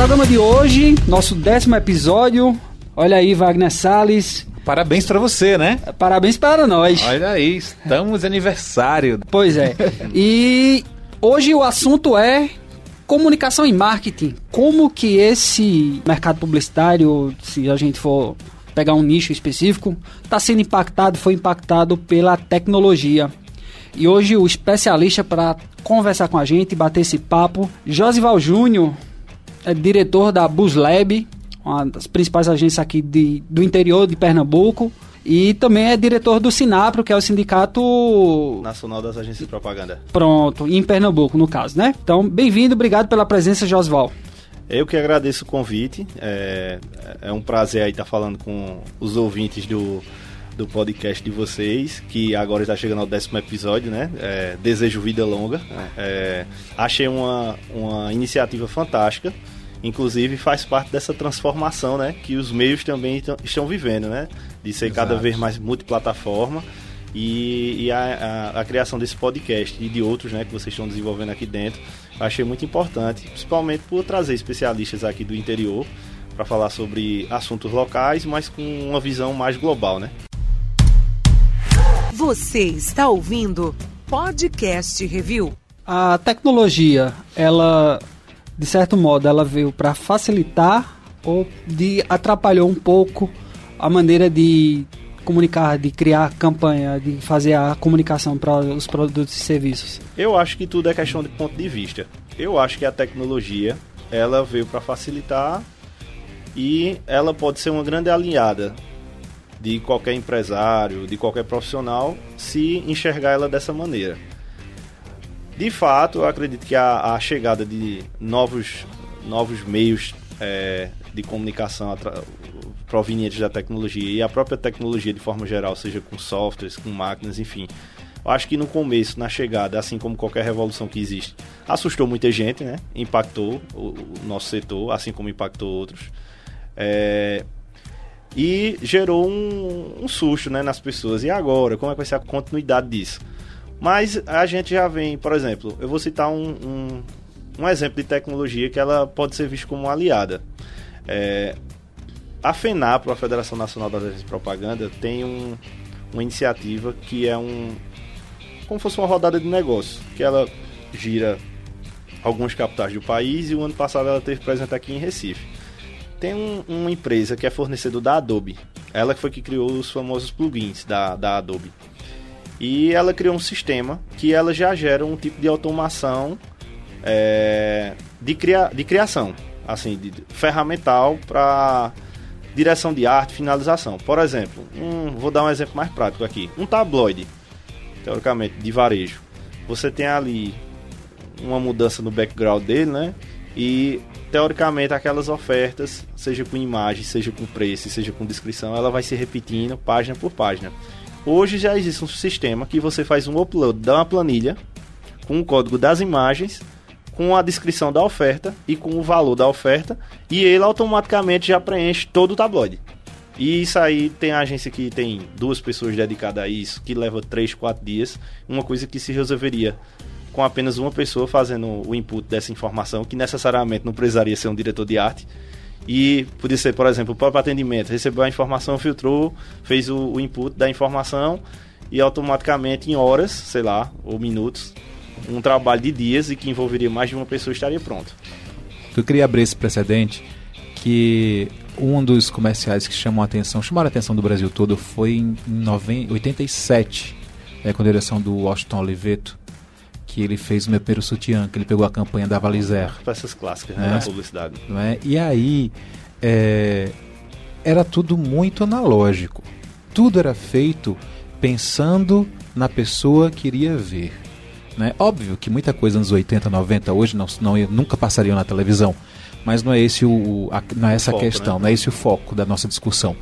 programa de hoje, nosso décimo episódio. Olha aí, Wagner Salles. Parabéns para você, né? Parabéns para nós. Olha aí, estamos aniversário. Pois é. E hoje o assunto é comunicação e marketing. Como que esse mercado publicitário, se a gente for pegar um nicho específico, está sendo impactado, foi impactado pela tecnologia. E hoje o especialista para conversar com a gente, bater esse papo, Josival Júnior, é diretor da Buslab, uma das principais agências aqui de, do interior de Pernambuco. E também é diretor do Sinapro, que é o Sindicato Nacional das Agências de Propaganda. Pronto, em Pernambuco, no caso, né? Então, bem-vindo, obrigado pela presença, Josval. Eu que agradeço o convite. É, é um prazer aí estar falando com os ouvintes do, do podcast de vocês, que agora está chegando ao décimo episódio, né? É, desejo vida longa. É, achei uma, uma iniciativa fantástica. Inclusive faz parte dessa transformação, né? Que os meios também estão vivendo, né? De ser Exato. cada vez mais multiplataforma. E, e a, a, a, criação desse podcast e de outros né, que vocês estão desenvolvendo aqui dentro, achei muito importante, principalmente por trazer especialistas aqui do interior para falar sobre assuntos locais, mas com uma visão mais global, né? Você está ouvindo Podcast Review. A tecnologia, ela, de certo modo, ela veio para facilitar ou de atrapalhou um pouco a maneira de comunicar, de criar campanha, de fazer a comunicação para os produtos e serviços? Eu acho que tudo é questão de ponto de vista. Eu acho que a tecnologia ela veio para facilitar e ela pode ser uma grande aliada de qualquer empresário, de qualquer profissional, se enxergar ela dessa maneira. De fato, eu acredito que a, a chegada de novos, novos meios é, de comunicação provenientes da tecnologia e a própria tecnologia de forma geral, seja com softwares, com máquinas, enfim. Eu acho que no começo, na chegada, assim como qualquer revolução que existe, assustou muita gente, né? Impactou o, o nosso setor, assim como impactou outros. É, e gerou um, um, susto né, nas pessoas. E agora? Como é que vai ser a continuidade disso? Mas a gente já vem, por exemplo, eu vou citar um, um, um exemplo de tecnologia que ela pode ser vista como aliada. É, a FENAPRO, a Federação Nacional das Agências de Propaganda, tem um, uma iniciativa que é um. como fosse uma rodada de negócio, que ela gira alguns capitais do país e o ano passado ela teve presente aqui em Recife. Tem um, uma empresa que é fornecedor da Adobe. Ela foi que criou os famosos plugins da, da Adobe. E ela criou um sistema que ela já gera um tipo de automação é, de, cria, de criação, assim, de, de ferramental para direção de arte, finalização. Por exemplo, um, vou dar um exemplo mais prático aqui. Um tabloide, teoricamente, de varejo. Você tem ali uma mudança no background dele, né? E teoricamente aquelas ofertas, seja com imagem, seja com preço, seja com descrição, ela vai se repetindo página por página. Hoje já existe um sistema que você faz um upload da uma planilha com o código das imagens, com a descrição da oferta e com o valor da oferta, e ele automaticamente já preenche todo o tabloide. E isso aí tem agência que tem duas pessoas dedicadas a isso, que leva 3, 4 dias, uma coisa que se resolveria com apenas uma pessoa fazendo o input dessa informação, que necessariamente não precisaria ser um diretor de arte. E podia ser, por exemplo, o próprio atendimento. Recebeu a informação, filtrou, fez o, o input da informação e automaticamente, em horas, sei lá, ou minutos, um trabalho de dias e que envolveria mais de uma pessoa estaria pronto. Eu queria abrir esse precedente que um dos comerciais que chamou a atenção, chamaram a atenção do Brasil todo, foi em 87, é, com a direção do Washington Oliveto, que ele fez o meu primeiro sutiã, que ele pegou a campanha da Valizer. Peças clássicas né, da publicidade. Não é? E aí é, era tudo muito analógico. Tudo era feito pensando na pessoa que iria ver. Né? Óbvio que muita coisa nos 80, 90 hoje não, não nunca passaria na televisão, mas não é esse o, a, não é essa a questão, né? não é esse o foco da nossa discussão.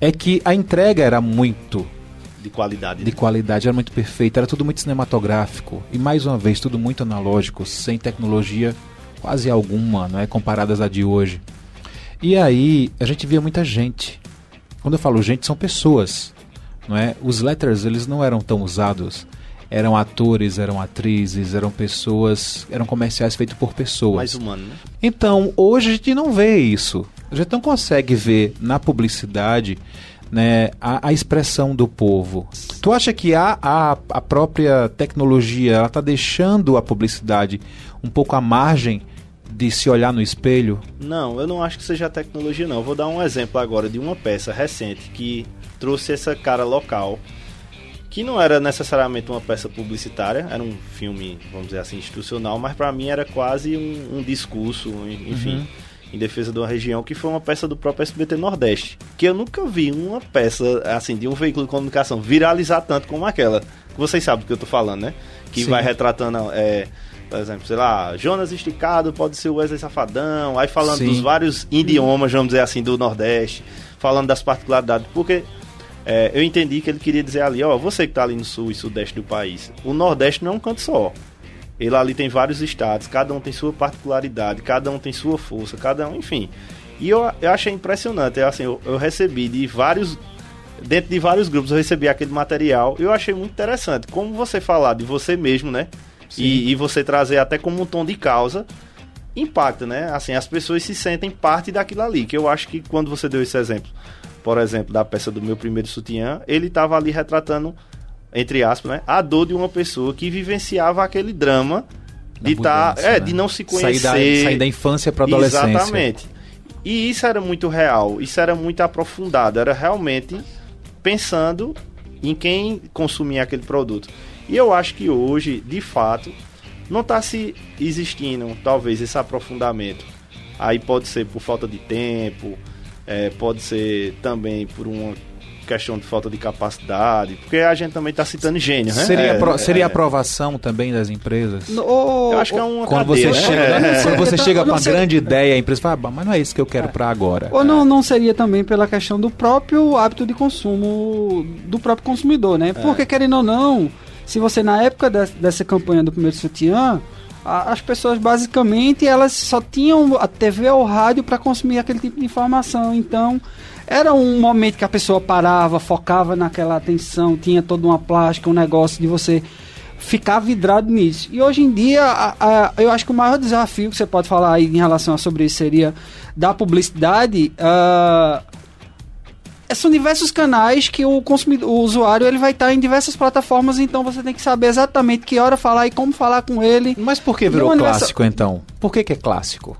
É que a entrega era muito de qualidade. De né? qualidade, era muito perfeito, era tudo muito cinematográfico. E mais uma vez, tudo muito analógico, sem tecnologia quase alguma, não é? Comparadas a de hoje. E aí, a gente via muita gente. Quando eu falo gente, são pessoas. Não é? Os letters, eles não eram tão usados. eram atores, eram atrizes, eram pessoas, eram comerciais feitos por pessoas. Mais humano, né? Então, hoje a gente não vê isso. A gente não consegue ver na publicidade né, a, a expressão do povo. Tu acha que a, a, a própria tecnologia está deixando a publicidade um pouco à margem de se olhar no espelho? Não, eu não acho que seja a tecnologia, não. Eu vou dar um exemplo agora de uma peça recente que trouxe essa cara local, que não era necessariamente uma peça publicitária, era um filme, vamos dizer assim, institucional, mas para mim era quase um, um discurso, enfim. Uhum em defesa de uma região, que foi uma peça do próprio SBT Nordeste. Que eu nunca vi uma peça, assim, de um veículo de comunicação viralizar tanto como aquela. Vocês sabem do que eu tô falando, né? Que Sim. vai retratando, é, por exemplo, sei lá, Jonas Esticado pode ser o Wesley Safadão, aí falando Sim. dos vários idiomas, vamos dizer assim, do Nordeste, falando das particularidades, porque é, eu entendi que ele queria dizer ali, ó, você que tá ali no sul e sudeste do país, o Nordeste não é um canto só. Ele ali tem vários estados, cada um tem sua particularidade, cada um tem sua força, cada um, enfim. E eu, eu achei impressionante, eu, assim, eu, eu recebi de vários dentro de vários grupos eu recebi aquele material eu achei muito interessante como você falar de você mesmo, né? E, e, você trazer até como um tom de causa impacta, né? Assim, as pessoas se sentem parte daquilo ali. Que eu acho que quando você deu esse exemplo, por exemplo, da peça do meu primeiro sutiã, ele estava ali retratando entre aspas, né, a dor de uma pessoa que vivenciava aquele drama de tá, é, né? de não se conhecer, sair da, sair da infância para adolescência. Exatamente. E isso era muito real, isso era muito aprofundado, era realmente pensando em quem consumia aquele produto. E eu acho que hoje, de fato, não está se existindo talvez esse aprofundamento. Aí pode ser por falta de tempo, é, pode ser também por uma questão de falta de capacidade, porque a gente também está citando gênio, né? Seria, é, seria é, aprovação também das empresas? No, eu acho que é uma quando cadeia, você né? chega, é. quando você chega para uma grande ideia, a empresa fala, ah, mas não é isso que eu quero para agora. Ou não, não seria também pela questão do próprio hábito de consumo do próprio consumidor, né? Porque querendo ou não, se você na época de, dessa campanha do primeiro sutiã as pessoas basicamente elas só tinham a TV ou rádio para consumir aquele tipo de informação. Então, era um momento que a pessoa parava, focava naquela atenção, tinha toda uma plástica, um negócio de você ficar vidrado nisso. E hoje em dia, a, a, eu acho que o maior desafio que você pode falar aí em relação a sobre isso seria da publicidade. Uh, são diversos canais que o consumidor, o usuário ele vai estar em diversas plataformas, então você tem que saber exatamente que hora falar e como falar com ele. Mas por que virou clássico então? Por que, que é clássico?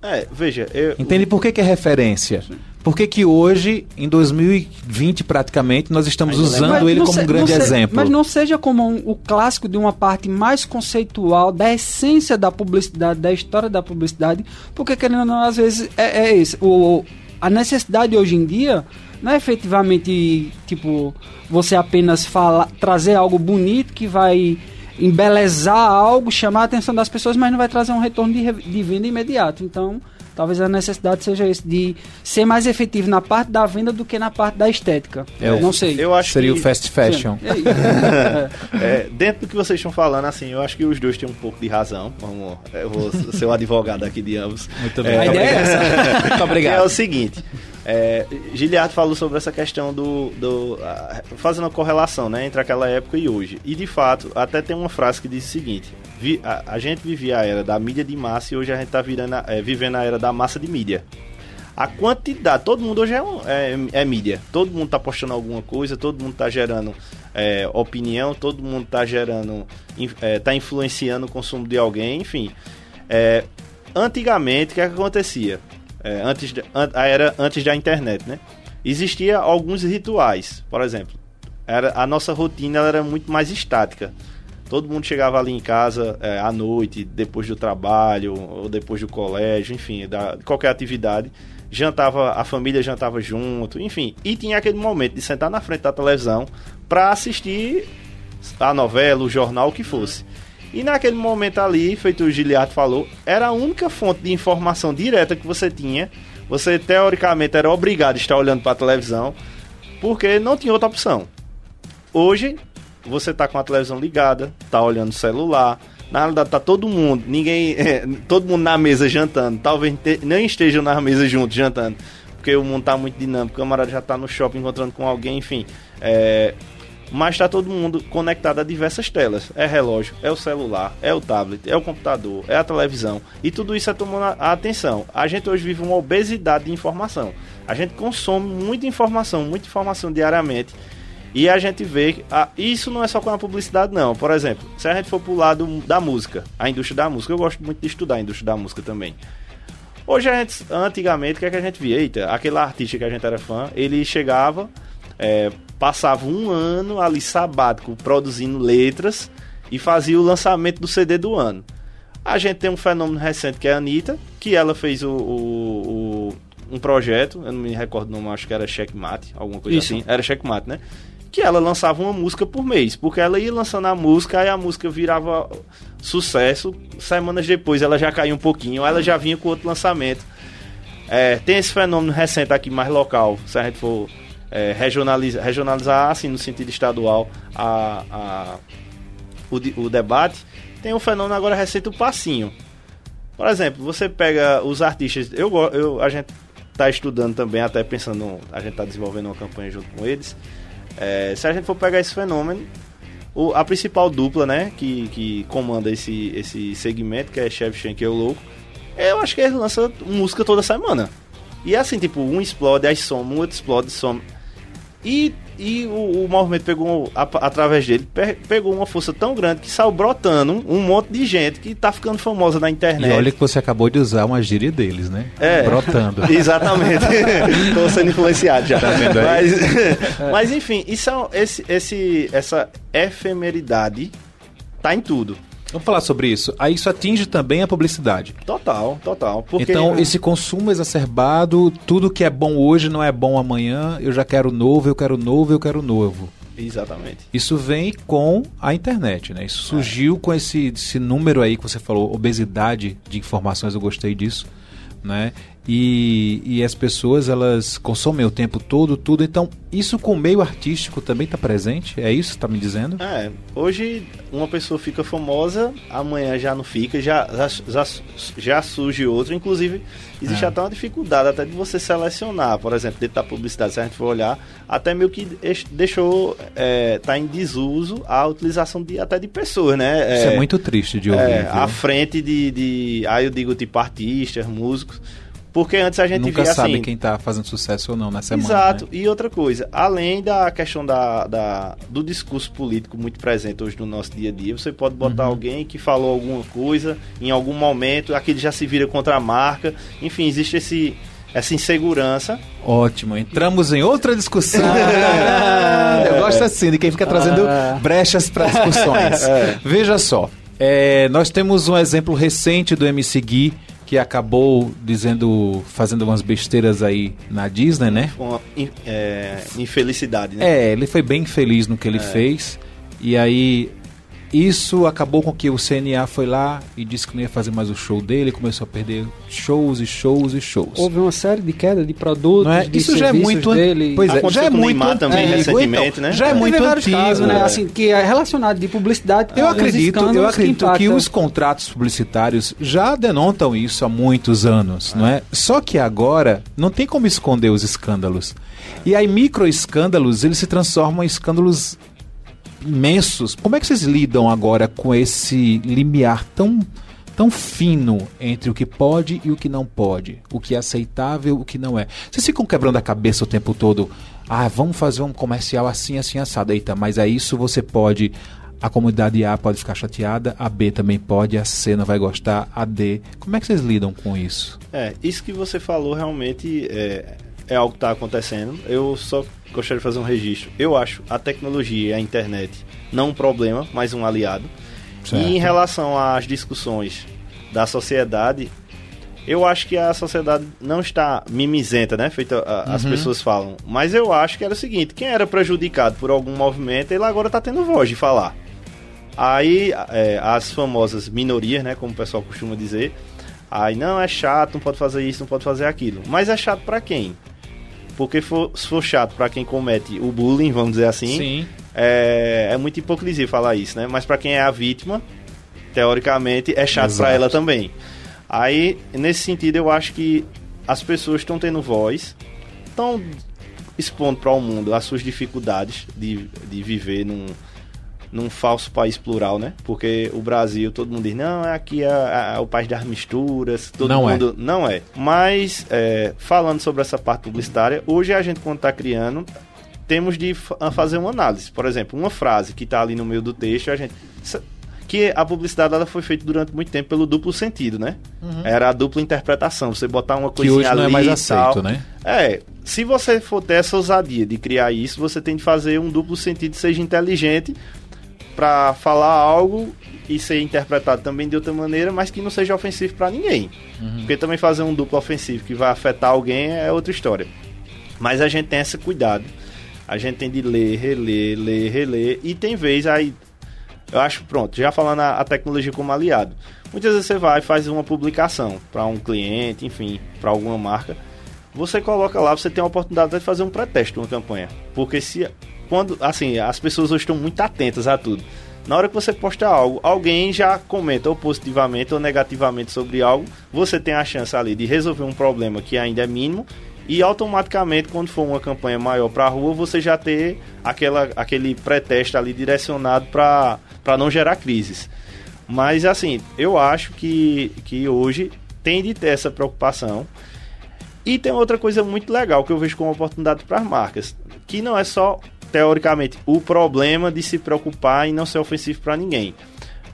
É, veja, eu... Entende por que, que é referência? Sim. Por que, que hoje, em 2020 praticamente, nós estamos usando ele como se, um grande se, exemplo? Mas não seja como um, o clássico de uma parte mais conceitual da essência da publicidade, da história da publicidade, porque querendo ou não, às vezes é, é isso. O, a necessidade hoje em dia não é efetivamente tipo você apenas fala, trazer algo bonito que vai embelezar algo, chamar a atenção das pessoas, mas não vai trazer um retorno de, de venda imediato. Então, Talvez a necessidade seja isso, de ser mais efetivo na parte da venda do que na parte da estética. É, eu não sei. Eu acho Seria que... o fast fashion. É, é, dentro do que vocês estão falando, assim, eu acho que os dois têm um pouco de razão. Vamos, eu vou ser o advogado aqui de ambos. Muito bem. É, a ideia é essa. Muito obrigado. É o seguinte. É, Giliard falou sobre essa questão do. do uh, fazendo a correlação né, entre aquela época e hoje. E de fato, até tem uma frase que diz o seguinte: vi, a, a, gente vivia a era da mídia de massa e hoje a gente está é, vivendo a era da massa de mídia. A quantidade, todo mundo hoje é, é, é mídia. Todo mundo está postando alguma coisa, todo mundo está gerando é, opinião, todo mundo está gerando, está é, influenciando o consumo de alguém, enfim. É, antigamente, o que, é que acontecia? Antes, de, a era antes da internet, né? Existia alguns rituais, por exemplo. Era, a nossa rotina era muito mais estática. Todo mundo chegava ali em casa é, à noite, depois do trabalho, ou depois do colégio, enfim, da, qualquer atividade. Jantava, a família jantava junto, enfim. E tinha aquele momento de sentar na frente da televisão para assistir a novela, o jornal, o que fosse. E naquele momento ali, feito o Giliardo falou, era a única fonte de informação direta que você tinha. Você, teoricamente, era obrigado a estar olhando para a televisão, porque não tinha outra opção. Hoje, você tá com a televisão ligada, tá olhando o celular. Na realidade, tá todo mundo, ninguém, é, todo mundo na mesa jantando. Talvez nem estejam na mesa juntos jantando, porque o mundo tá muito dinâmico. O camarada já tá no shopping encontrando com alguém, enfim. É, mas está todo mundo conectado a diversas telas. É relógio, é o celular, é o tablet, é o computador, é a televisão. E tudo isso é tomando a atenção. A gente hoje vive uma obesidade de informação. A gente consome muita informação, muita informação diariamente. E a gente vê. Ah, isso não é só com a publicidade, não. Por exemplo, se a gente for pro lado da música, a indústria da música, eu gosto muito de estudar a indústria da música também. Hoje, a gente, antigamente, o que, é que a gente via? Eita, aquele artista que a gente era fã, ele chegava, é, passava um ano ali sabático produzindo letras e fazia o lançamento do CD do ano. A gente tem um fenômeno recente que é a Anitta, que ela fez o, o, o um projeto, eu não me recordo o nome, acho que era Checkmate, alguma coisa Isso. assim. Era Checkmate, né? Que ela lançava uma música por mês, porque ela ia lançando a música, aí a música virava sucesso. Semanas depois ela já caiu um pouquinho, ela já vinha com outro lançamento. É, tem esse fenômeno recente aqui mais local, se a gente for é, regionalizar, regionalizar assim no sentido estadual a, a, o, o debate, tem um fenômeno agora recente, o passinho. Por exemplo, você pega os artistas, eu, eu a gente tá estudando também, até pensando, a gente tá desenvolvendo uma campanha junto com eles. É, se a gente for pegar esse fenômeno, o- a principal dupla, né, que, que comanda esse, esse segmento, que é Shevchenko e o Louco, eu acho que eles lançam música toda semana. E é assim, tipo, um explode, aí soma, um outro explode, soma. E, e o, o movimento pegou, a- através dele, pe- pegou uma força tão grande que saiu brotando um monte de gente que tá ficando famosa na internet. E olha que você acabou de usar uma gíria deles, né? É. Brotando. Exatamente. Tô sendo influenciado já. Tá vendo aí? Mas, mas enfim, isso é, esse, esse, essa efemeridade tá em tudo. Vamos falar sobre isso. Aí isso atinge também a publicidade. Total, total. Porque Então, esse consumo exacerbado, tudo que é bom hoje não é bom amanhã, eu já quero novo, eu quero novo, eu quero novo. Exatamente. Isso vem com a internet, né? Isso surgiu com esse, esse número aí que você falou, obesidade de informações, eu gostei disso, né? E, e as pessoas, elas consomem o tempo todo, tudo. Então, isso com o meio artístico também está presente? É isso que está me dizendo? É, hoje uma pessoa fica famosa, amanhã já não fica, já, já, já, surge outra. Inclusive, existe É. até uma dificuldade até de você selecionar, por exemplo, dentro da publicidade, se a gente for olhar, até meio que deix- deixou, é, tá em desuso a utilização de, até de pessoas, né? Isso é muito triste de ouvir. É, à frente de, de. Aí eu digo tipo artistas, músicos. Porque antes a gente Nunca via sabe assim. quem está fazendo sucesso ou não na semana. Exato. né? E outra coisa, além da questão da, da- do discurso político muito presente hoje no nosso dia a dia, você pode botar Uhum. alguém que falou alguma coisa em algum momento, aquele já se vira contra a marca. Enfim, existe esse, essa insegurança. Ótimo, entramos em outra discussão. Eu gosto assim, de quem fica trazendo Ah. brechas para discussões. Veja só, é, nós temos um exemplo recente do MC Gui, que acabou dizendo, fazendo umas besteiras aí na Disney, né? Uma é, infelicidade, né? É, ele foi bem feliz no que ele fez. E aí, isso acabou com que o CNA foi lá e disse que não ia fazer mais o show dele, começou a perder shows e shows e shows. Houve uma série de queda de produtos, Não é? de Isso já é muito dele. Pois é, já é muito Neymar também, antigo, recentemente, então, né? Já é É. muito antigo. casos, né? é. Assim, que é relacionado de publicidade. Eu acredito, eu acredito que, impactam. os contratos publicitários já denotam isso há muitos anos, não é? Só que agora não tem como esconder os escândalos. E aí micro escândalos, eles se transformam em escândalos imensos. Como é que vocês lidam agora com esse limiar tão tão fino entre o que pode e o que não pode, o que é aceitável o que não é. Vocês ficam quebrando a cabeça o tempo todo. Ah, vamos fazer um comercial assim, assim, assado. Eita, mas a isso você pode. A comunidade A pode ficar chateada, a B também pode, a C não vai gostar, a D. Como é que vocês lidam com isso? É, isso que você falou realmente é, é algo que está acontecendo. Eu só gostaria de fazer um registro. Eu acho a tecnologia e a internet não um problema, mas um aliado. Certo. E em relação às discussões da sociedade, eu acho que a sociedade não está mimizenta, né? Feita a- as pessoas falam. Mas eu acho que era o seguinte: quem era prejudicado por algum movimento, ele agora está tendo voz de falar. Aí é, as famosas minorias, né, como o pessoal costuma dizer, aí não é chato, não pode fazer isso, não pode fazer aquilo. Mas é chato pra quem? Porque for- se for chato pra quem comete o bullying, vamos dizer assim, é, é muita hipocrisia falar isso, né? Mas pra quem é a vítima, teoricamente é chato pra Exato. ela também. Aí, nesse sentido, eu acho que as pessoas estão tendo voz, estão expondo para o mundo as suas dificuldades de, de viver num, num falso país plural, né? Porque o Brasil, todo mundo diz, não, aqui é, é o país das misturas, todo Não é. mundo. Não é. Mas, é, falando sobre essa parte publicitária, hoje a gente, quando está criando, temos de fa- fazer uma análise. Por exemplo, uma frase que está ali no meio do texto, a gente. Que a publicidade ela foi feita durante muito tempo pelo duplo sentido, né? Era a dupla interpretação. Você botar uma Que coisinha hoje não é ali mais aceito, tal. né? É, se você for ter essa ousadia de criar isso, você tem de fazer um duplo sentido, seja inteligente para falar algo e ser interpretado também de outra maneira, mas que não seja ofensivo para ninguém. Porque também fazer um duplo ofensivo que vai afetar alguém é outra história. Mas a gente tem esse cuidado. A gente tem de ler, reler, ler, reler. E tem vez aí. Eu acho, pronto, já falando a, a tecnologia como aliado. Muitas vezes você vai e faz uma publicação para um cliente, enfim, para alguma marca. Você coloca lá, você tem a oportunidade de fazer um pré-teste de uma campanha. Porque se. Quando. Assim, as pessoas hoje estão muito atentas a tudo. Na hora que você posta algo, alguém já comenta ou positivamente ou negativamente sobre algo, você tem a chance ali de resolver um problema que ainda é mínimo e automaticamente, quando for uma campanha maior para a rua, você já ter aquela, aquele pré-teste ali direcionado para não gerar crises. Mas assim, eu acho que, que hoje tem de ter essa preocupação. E tem outra coisa muito legal que eu vejo como oportunidade para as marcas, que não é só teoricamente o problema de se preocupar e não ser ofensivo para ninguém,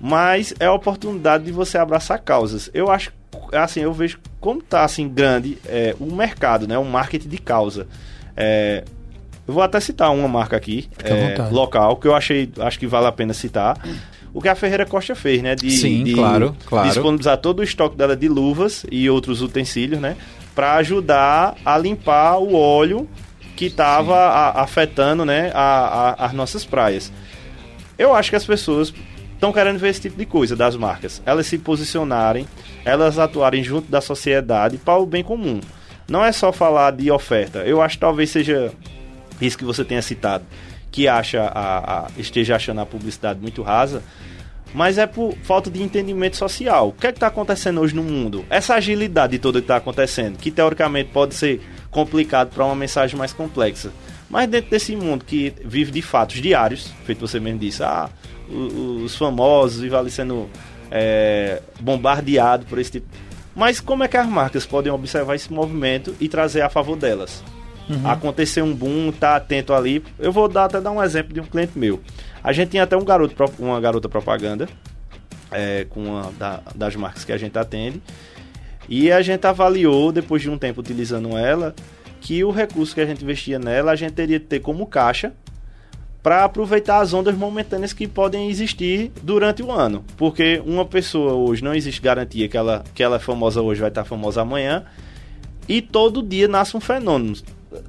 mas é a oportunidade de você abraçar causas. Eu acho, assim, eu vejo como tá assim grande é, o mercado, né, o marketing de causa. É, eu vou até citar uma marca aqui, é, local, que eu achei, acho que vale a pena citar. O que a Ferreira Costa fez, né? De, Sim, de claro, claro. disponibilizar todo o estoque dela de luvas e outros utensílios, né? Para ajudar a limpar o óleo que estava afetando, né? A, a- as nossas praias. Eu acho que as pessoas estão querendo ver esse tipo de coisa das marcas. Elas se posicionarem, elas atuarem junto da sociedade para o bem comum. Não é só falar de oferta. Eu acho que talvez seja isso que você tenha citado, que acha a, a- esteja achando a publicidade muito rasa, mas é por falta de entendimento social. O que é que está acontecendo hoje no mundo? Essa agilidade toda que está acontecendo, que teoricamente pode ser complicado para uma mensagem mais complexa. Mas dentro desse mundo que vive de fatos diários, feito você mesmo disse, ah, os famosos vivem ali sendo é, bombardeado por esse tipo. Mas como é que as marcas podem observar esse movimento e trazer a favor delas? Acontecer um boom, tá atento ali. Eu vou dar, até dar um exemplo de um cliente meu. A gente tinha até um garoto, uma garota propaganda é, com uma da- das marcas que a gente atende. E a gente avaliou, depois de um tempo utilizando ela, que o recurso que a gente investia nela, a gente teria de ter como caixa para aproveitar as ondas momentâneas que podem existir durante o ano. Porque uma pessoa hoje não existe garantia que ela, que ela é famosa hoje vai estar famosa amanhã. E todo dia nasce um fenômeno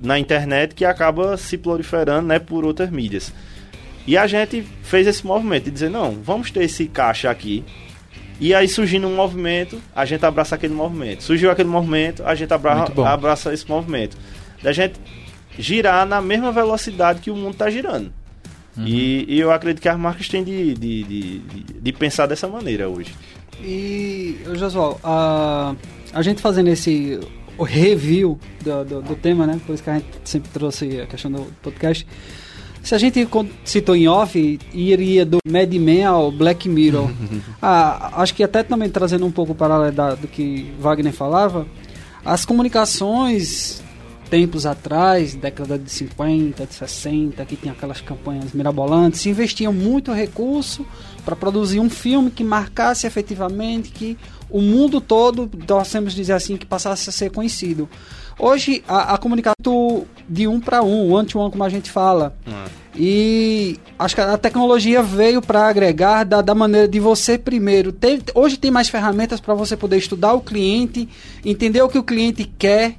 na internet que acaba se proliferando né, por outras mídias. E a gente fez esse movimento de dizer, não, vamos ter esse caixa aqui. E aí surgindo um movimento, a gente abraça aquele movimento. Surgiu aquele movimento, a gente abra abraça esse movimento. Da gente girar na mesma velocidade que o mundo está girando. E, e eu acredito que as marcas têm de, de, de, de- pensar dessa maneira hoje. E, Josual, a, a gente fazendo esse review do, do, do tema, né? Por isso que a gente sempre trouxe a questão do podcast. Se a gente citou em off, iria do Mad Men ao Black Mirror. ah, acho que até também trazendo um pouco o paralelo do que Wagner falava, as comunicações tempos atrás, década de 50, de 60, que tinha aquelas campanhas mirabolantes, se investiam muito recurso para produzir um filme que marcasse efetivamente que o mundo todo, nós temos dizer assim, que passasse a ser conhecido. Hoje a, a comunicação de um para um, one to one, como a gente fala. E acho que a tecnologia veio para agregar da, da maneira de você primeiro. hoje tem mais ferramentas para você poder estudar o cliente, entender o que o cliente quer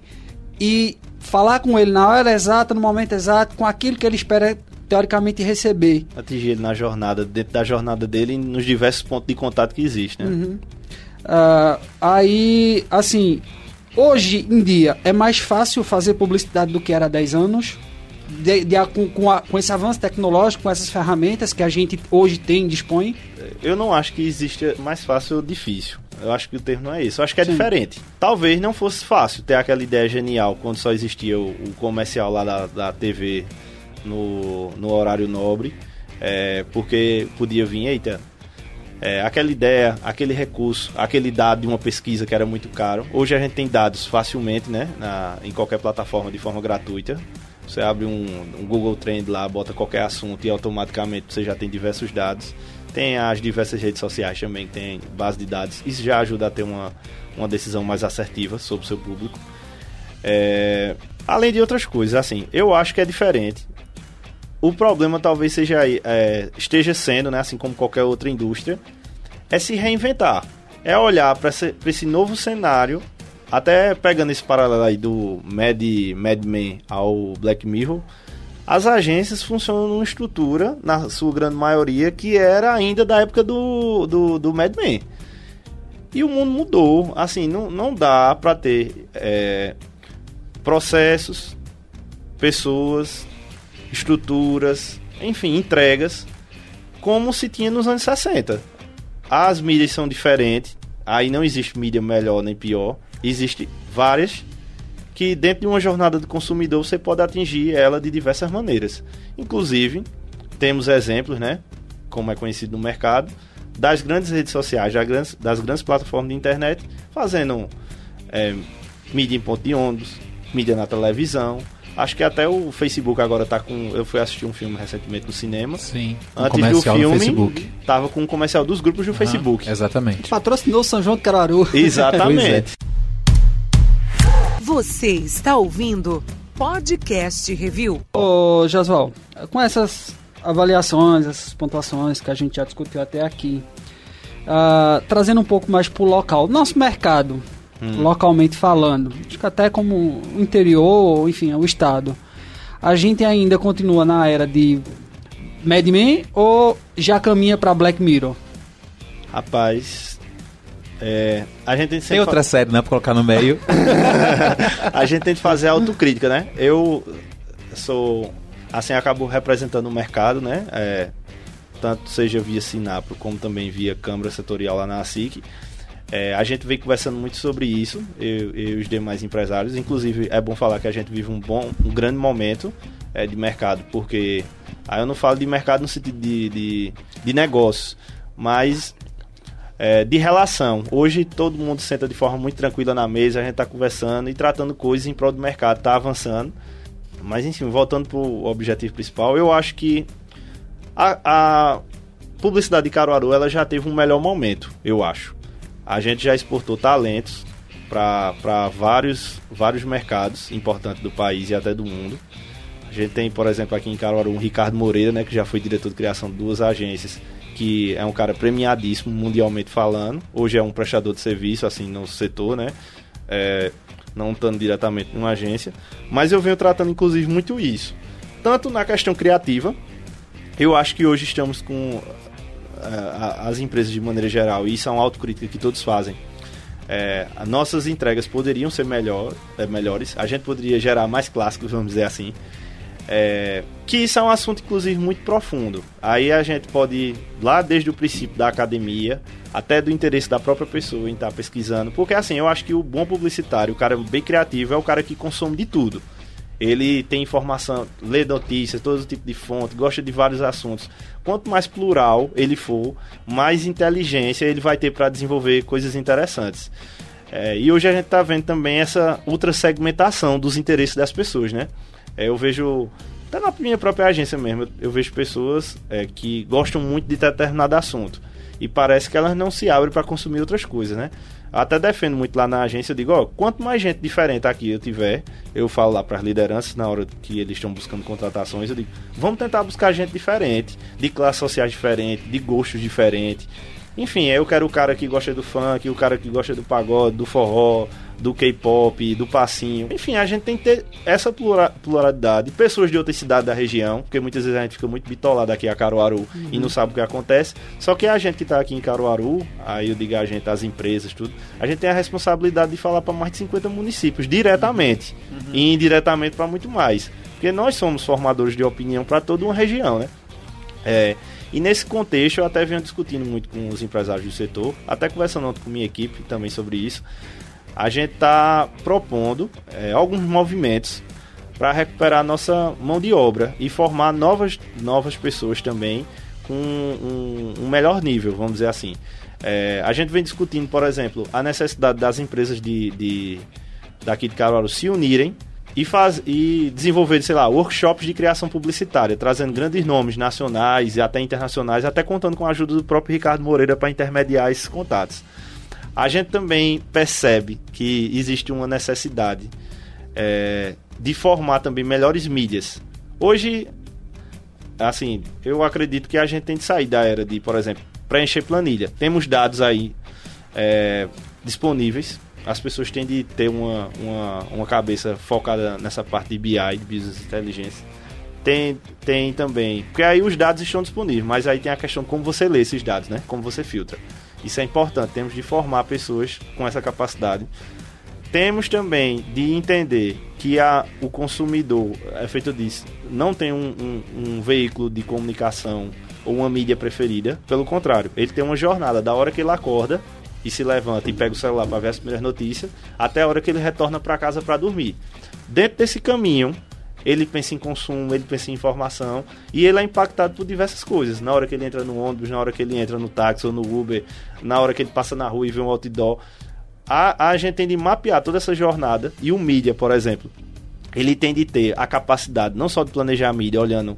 e falar com ele na hora exata, no momento exato, com aquilo que ele espera teoricamente receber. Atingir ele na jornada, dentro da jornada dele, e nos diversos pontos de contato que existe, né? Uhum. Ah, aí, assim, hoje em dia é mais fácil fazer publicidade do que era há 10 anos. De, de- com, com a- com esse avanço tecnológico, com essas ferramentas que a gente hoje tem, dispõe. Eu não acho que existe mais fácil ou difícil. Eu acho que o termo não é isso. Eu acho que é Sim. diferente. Talvez não fosse fácil ter aquela ideia genial quando só existia o, o comercial lá da, da TV no, no horário nobre. é, porque podia vir, eita, é, aquela ideia, aquele recurso, aquele dado de uma pesquisa que era muito caro. Hoje a gente tem dados facilmente, né? Na, em qualquer plataforma de forma gratuita. Você abre um, um Google Trend lá, bota qualquer assunto e automaticamente você já tem diversos dados. Tem as diversas redes sociais também que tem base de dados. Isso já ajuda a ter uma, uma decisão mais assertiva sobre o seu público. É, além de outras coisas, assim, eu acho que é diferente. O problema talvez seja é, esteja sendo, né, assim como qualquer outra indústria, é se reinventar. É olhar para esse, esse novo cenário, até pegando esse paralelo aí do Mad, Mad Men ao Black Mirror, as agências funcionam numa estrutura, na sua grande maioria, que era ainda da época do, do, do Mad Men. E o mundo mudou. Assim, não, não dá para ter é, processos, pessoas, estruturas, enfim, entregas, como se tinha nos anos 60. As mídias são diferentes, aí não existe mídia melhor nem pior, existe várias que dentro de uma jornada do consumidor você pode atingir ela de diversas maneiras. Inclusive, temos exemplos, né, como é conhecido no mercado, das grandes redes sociais, das grandes, das grandes plataformas de internet, fazendo é, mídia em ponto de ônibus, mídia na televisão. Acho que até o Facebook agora tá com. Eu fui assistir um filme recentemente no cinema. Sim. Um Antes do comercial no filme, Facebook. tava com um comercial dos grupos do Facebook. Exatamente. Patrocinou São João do Caruaru. Exatamente. Você está ouvindo Podcast Review. Ô, Jasval, com essas avaliações, essas pontuações que a gente já discutiu até aqui, ah, trazendo um pouco mais pro local, nosso mercado, localmente falando, acho que até como o interior, ou, enfim, o estado, a gente ainda continua na era de Mad Men ou já caminha pra Black Mirror? Rapaz. é, a gente tem Tem outra série, né, pra colocar no meio. a gente tem que fazer autocrítica, né? Eu sou, assim, acabo representando o mercado, né? É, tanto seja via Sinapro, como também via Câmara Setorial lá na ASIC. É, a gente vem conversando muito sobre isso, eu, e os demais empresários. Inclusive, é bom falar que a gente vive um bom, um grande momento é, de mercado, porque aí eu não falo de mercado no sentido de, de, de negócios, mas é, de relação. Hoje todo mundo senta de forma muito tranquila na mesa, a gente está conversando e tratando coisas em prol do mercado, está avançando. Mas enfim, voltando para o objetivo principal, eu acho que a, a publicidade de Caruaru ela já teve um melhor momento, eu acho. A gente já exportou talentos para vários, vários mercados importantes do país e até do mundo. A gente tem, por exemplo, aqui em Caruaru, o Ricardo Moreira, né, que já foi diretor de criação de duas agências, que é um cara premiadíssimo mundialmente falando. Hoje é um prestador de serviço, assim, no setor, né? É, não estando diretamente numa agência. Mas eu venho tratando, inclusive, muito isso. Tanto na questão criativa, eu acho que hoje estamos com as empresas de maneira geral, e isso é uma autocrítica que todos fazem. É, as nossas entregas poderiam ser melhor, é, melhores, a gente poderia gerar mais clássicos, vamos dizer assim. É, que isso é um assunto, inclusive, muito profundo. Aí a gente pode ir lá desde o princípio da academia, até do interesse da própria pessoa em estar pesquisando. Porque, assim, eu acho que o bom publicitário, o cara bem criativo, é o cara que consome de tudo. Ele tem informação, lê notícias, todo tipo de fonte, gosta de vários assuntos. Quanto mais plural ele for, mais inteligência ele vai ter para desenvolver coisas interessantes. É, e hoje a gente está vendo também essa ultra segmentação dos interesses das pessoas, né? É, eu vejo, até na minha própria agência mesmo, eu, eu vejo pessoas é, que gostam muito de determinado assunto. E parece que elas não se abrem para consumir outras coisas, né? Até defendo muito lá na agência, eu digo, ó, quanto mais gente diferente aqui eu tiver, eu falo lá para as lideranças na hora que eles estão buscando contratações, eu digo, vamos tentar buscar gente diferente, de classes sociais diferentes, de gostos diferentes. Enfim, eu quero o cara que gosta do funk, o cara que gosta do pagode, do forró, do K-pop, do passinho. Enfim, a gente tem que ter essa plura- pluralidade. Pessoas de outras cidades da região, porque muitas vezes a gente fica muito bitolado aqui a Caruaru e não sabe o que acontece. Só que a gente que tá aqui em Caruaru, aí eu digo a gente, as empresas, tudo, a gente tem a responsabilidade de falar para mais de 50 municípios diretamente e indiretamente para muito mais. Porque nós somos formadores de opinião para toda uma região, né? É, E nesse contexto, eu até venho discutindo muito com os empresários do setor, até conversando com minha equipe também sobre isso. A gente está propondo é, alguns movimentos para recuperar nossa mão de obra e formar novas, novas pessoas também com um, um melhor nível, vamos dizer assim. É, a gente vem discutindo, por exemplo, a necessidade das empresas de, de daqui de Caruaru se unirem e, faz, e desenvolver, sei lá, workshops de criação publicitária, trazendo grandes nomes nacionais e até internacionais, até contando com a ajuda do próprio Ricardo Moreira para intermediar esses contatos. A gente também percebe que existe uma necessidade é, de formar também melhores mídias. Hoje, assim, eu acredito que a gente tem de sair da era de, por exemplo, preencher planilha. Temos dados aí é, disponíveis. As pessoas têm de ter uma, uma, uma cabeça focada nessa parte de BI, de Business Intelligence. Tem, tem também. Porque aí os dados estão disponíveis, mas aí tem a questão de como você lê esses dados, né? Como você filtra. Isso é importante. Temos de formar pessoas com essa capacidade. Temos também de entender que a, o consumidor, é feito disso, não tem um, um, um veículo de comunicação ou uma mídia preferida. Pelo contrário, ele tem uma jornada da hora que ele acorda e se levanta e pega o celular para ver as primeiras notícias, até a hora que ele retorna para casa para dormir. Dentro desse caminho, ele pensa em consumo, ele pensa em informação e ele é impactado por diversas coisas. Na hora que ele entra no ônibus, na hora que ele entra no táxi ou no Uber, na hora que ele passa na rua e vê um outdoor. A, a gente tem de mapear toda essa jornada e o mídia, por exemplo, ele tem de ter a capacidade não só de planejar a mídia olhando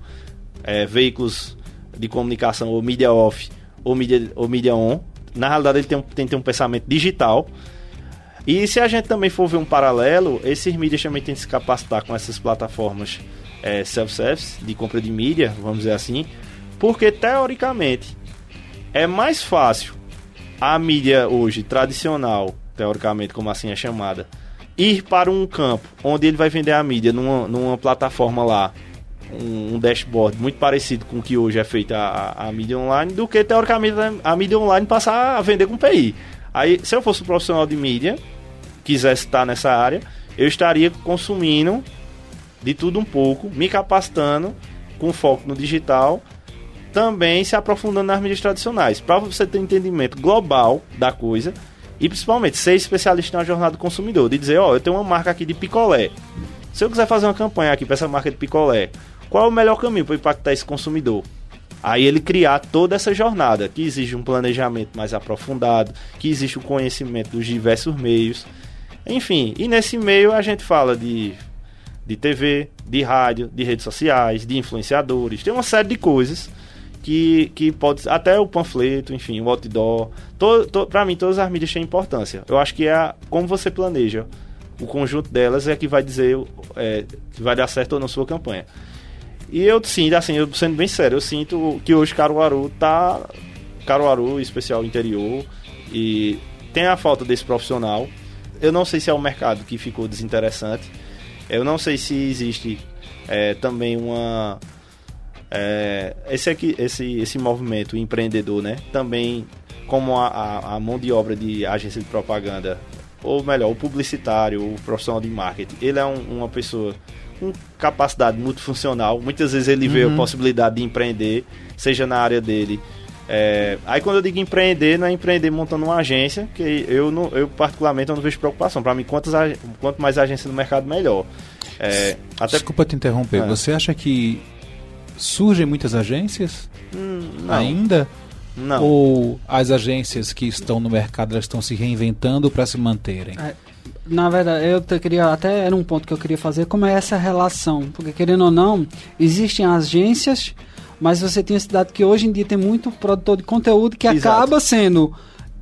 é, veículos de comunicação, ou mídia off, ou mídia, ou mídia on. Na realidade, ele tem, tem ter um pensamento digital. E se a gente também for ver um paralelo, esses mídias também têm que se capacitar com essas plataformas é, self-service, de compra de mídia, vamos dizer assim, porque teoricamente é mais fácil a mídia hoje tradicional, teoricamente como assim é chamada, ir para um campo onde ele vai vender a mídia numa, numa plataforma lá um, um, dashboard muito parecido com o que hoje é feita a, a, mídia online, do que teoricamente a mídia online passar a vender com PI. Aí, se eu fosse um profissional de mídia, quisesse estar nessa área, eu estaria consumindo de tudo um pouco, me capacitando com foco no digital, também se aprofundando nas mídias tradicionais, para você ter um entendimento global da coisa e principalmente ser especialista na jornada do consumidor, de dizer, ó, oh, eu tenho uma marca aqui de picolé. Se eu quiser fazer uma campanha aqui para essa marca de picolé, qual é o melhor caminho para impactar esse consumidor? Aí ele criar toda essa jornada, que exige um planejamento mais aprofundado, que existe o conhecimento dos diversos meios. Enfim, e nesse meio a gente fala de, de TV, de rádio, de redes sociais, de influenciadores, tem uma série de coisas que, que pode. Até o panfleto, enfim, o outdoor. To, to, pra mim, todas as mídias têm importância. Eu acho que é como você planeja o conjunto delas é que vai dizer é, que vai dar certo ou não sua campanha. E eu sinto, assim, eu sendo bem sério, eu sinto que hoje Caruaru tá. Caruaru, especial interior, e tem a falta desse profissional. Eu não sei se é o mercado que ficou desinteressante. Eu não sei se existe é, também uma. É, esse, aqui, esse, esse movimento empreendedor, né? Também como a, a, a, mão de obra de agência de propaganda, ou melhor, o publicitário, o profissional de marketing, ele é um, uma pessoa com capacidade multifuncional. Muitas vezes ele uhum. vê a uhum. possibilidade de empreender, seja na área dele. É, aí quando eu digo empreender, não é empreender montando uma agência, que eu, não, eu particularmente eu não vejo preocupação. Para mim, quantas, quanto mais agência no mercado, melhor. É, até... Desculpa te interromper, é. você acha que surgem muitas agências hum, ainda? Não. Ou as agências que estão no mercado elas estão se reinventando para se manterem? É, na verdade, eu queria até era um ponto que eu queria fazer, como é essa relação, porque querendo ou não, existem agências, mas você tem a cidade que hoje em dia tem muito produtor de conteúdo que Exato. acaba sendo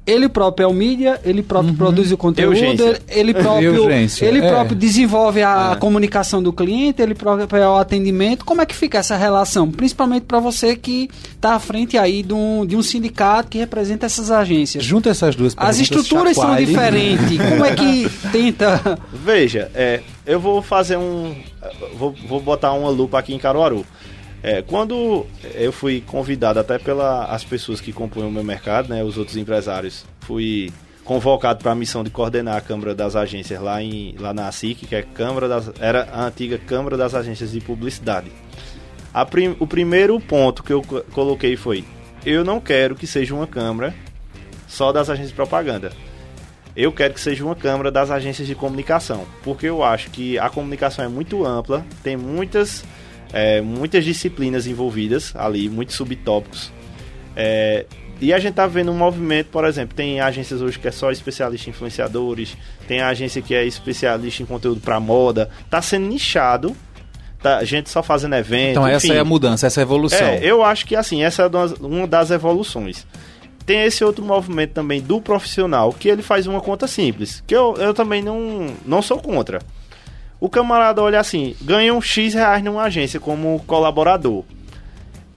ele próprio é o mídia, ele próprio uhum. produz o conteúdo, Eugência. ele próprio, ele é. próprio desenvolve a é. comunicação do cliente, ele próprio é o atendimento. Como é que fica essa relação? Principalmente para você que está à frente aí de um, de um sindicato que representa essas agências. Junta essas duas As estruturas são diferentes. Como é que tenta... Veja, é, eu vou fazer um... Vou, vou botar uma lupa aqui em Caruaru. É, quando eu fui convidado até pelas pessoas que compõem o meu mercado, né, os outros empresários, fui convocado para a missão de coordenar a Câmara das Agências lá, em, lá na ASIC, que é Câmara das, era a antiga Câmara das Agências de Publicidade. prim, o primeiro ponto que eu coloquei foi: eu não quero que seja uma câmara só das agências de propaganda. Eu quero que seja uma câmara das agências de comunicação, porque eu acho que a comunicação é muito ampla, tem muitas, é, muitas disciplinas envolvidas ali, muitos subtópicos. É, e a gente tá vendo um movimento, por exemplo, tem agências hoje que é só especialista em influenciadores, tem agência que é especialista em conteúdo para moda, tá sendo nichado. Tá, gente só fazendo evento. Então essa enfim. é a mudança, essa é a evolução. É, eu acho que assim, essa é uma das evoluções. Tem esse outro movimento também do profissional, que ele faz uma conta simples, que eu, eu também não, não sou contra. O camarada olha assim, ganha um X reais numa agência como colaborador.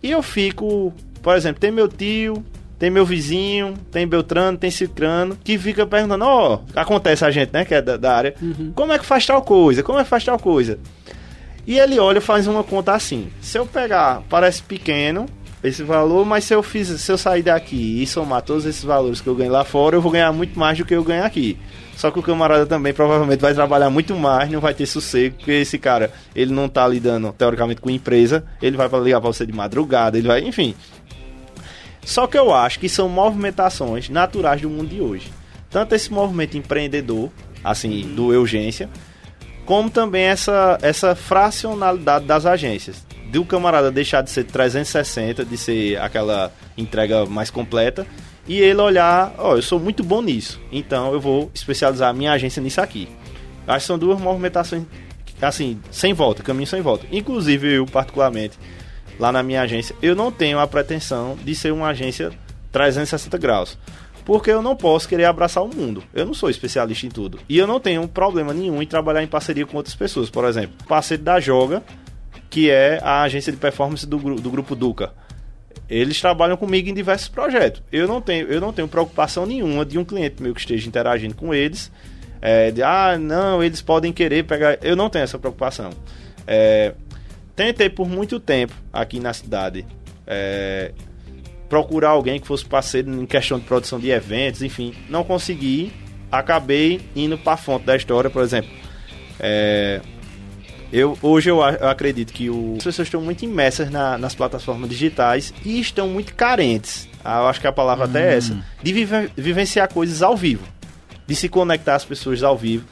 E eu fico, por exemplo, tem meu tio, tem meu vizinho, tem Beltrano, tem Cicrano, que fica perguntando, ó, oh, acontece a gente, né, que é da, da área, uhum. como é que faz tal coisa, como é que faz tal coisa? E ele olha e faz uma conta assim, se eu pegar, parece pequeno esse valor, mas se eu fiz, se eu sair daqui e somar todos esses valores que eu ganho lá fora, eu vou ganhar muito mais do que eu ganho aqui. Só que o camarada também provavelmente vai trabalhar muito mais, não vai ter sossego, porque esse cara, ele não tá lidando teoricamente com empresa, ele vai ligar pra você de madrugada, ele vai, enfim, só que eu acho que são movimentações naturais do mundo de hoje. Tanto esse movimento empreendedor, assim, do urgência, como também essa, essa fracionalidade das agências. Do camarada deixar de ser 360, de ser aquela entrega mais completa, e ele olhar, ó, oh, eu sou muito bom nisso, então eu vou especializar a minha agência nisso aqui. Acho que são duas movimentações, assim, sem volta, caminho sem volta. Inclusive eu, particularmente, lá na minha agência, eu não tenho a pretensão de ser uma agência 360 graus. Porque eu não posso querer abraçar o mundo. Eu não sou especialista em tudo. E eu não tenho problema nenhum em trabalhar em parceria com outras pessoas. Por exemplo, parceiro da Joga, que é a agência de performance do, do grupo Duca. Eles trabalham comigo em diversos projetos. Eu não tenho, eu não tenho preocupação nenhuma de um cliente meu que esteja interagindo com eles. É, de, ah, não, eles podem querer pegar. Eu não tenho essa preocupação. É, Tentei por muito tempo aqui na cidade é, procurar alguém que fosse parceiro em questão de produção de eventos, enfim, não consegui. Acabei indo para a fonte da história, por exemplo. É, eu, hoje eu, acredito que o, as pessoas estão muito imersas na, nas plataformas digitais e estão muito carentes. Ah, eu acho que a palavra hum. até é essa. Hum. De vive, vivenciar coisas ao vivo. De se conectar às pessoas ao vivo.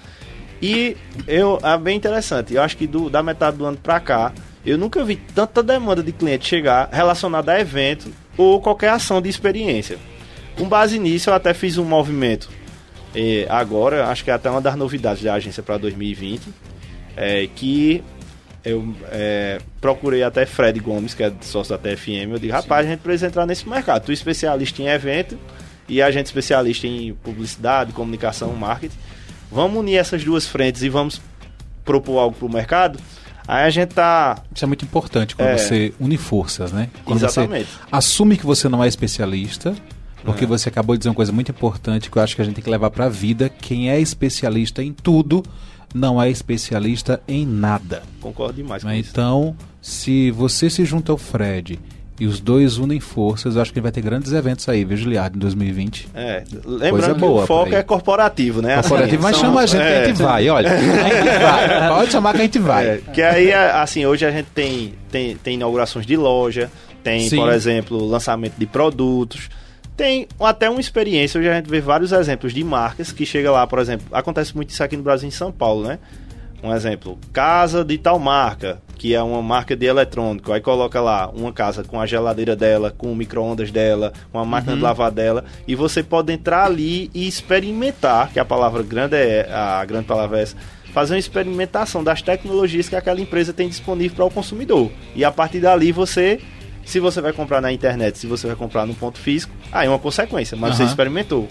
E eu, é bem interessante. Eu acho que do, da metade do ano pra cá, eu nunca vi tanta demanda de cliente chegar relacionada a evento ou qualquer ação de experiência. Com base nisso, eu até fiz um movimento eh, agora, acho que é até uma das novidades da agência para 2020, é, que eu é, procurei até Fred Gomes, que é sócio da TFM, eu digo, rapaz, Sim. a gente precisa entrar nesse mercado. Tu é especialista em evento e a gente especialista em publicidade, comunicação, marketing. Vamos unir essas duas frentes e vamos propor algo para o mercado? Aí a gente tá. Isso é muito importante quando é. você une forças, né? Quando Exatamente. você assume que você não é especialista, porque é. você acabou de dizer uma coisa muito importante que eu acho que a gente tem que levar para a vida. Quem é especialista em tudo não é especialista em nada. Concordo demais com Então, se você se junta ao Fred e os dois unem forças, eu acho que vai ter grandes eventos aí, viu, Giliardo, em 2020. É, lembrando que boa o foco é corporativo, né? Corporativo, assim, mas são, chama a gente é, que a gente vai, olha. A gente vai. Pode chamar que a gente vai. É, que aí, assim, hoje a gente tem, tem, tem inaugurações de loja, tem, Sim. por exemplo, lançamento de produtos, tem até uma experiência, hoje a gente vê vários exemplos de marcas que chega lá, por exemplo, acontece muito isso aqui no Brasil em São Paulo, né? Um exemplo, casa de tal marca, que é uma marca de eletrônico, aí coloca lá uma casa com a geladeira dela, com o micro-ondas dela, com a máquina uhum. de lavar dela, e você pode entrar ali e experimentar, que a palavra grande é a grande palavra é essa, fazer uma experimentação das tecnologias que aquela empresa tem disponível para o consumidor. E a partir dali você se você vai comprar na internet, se você vai comprar no ponto físico, aí é uma consequência, mas uhum. você experimentou.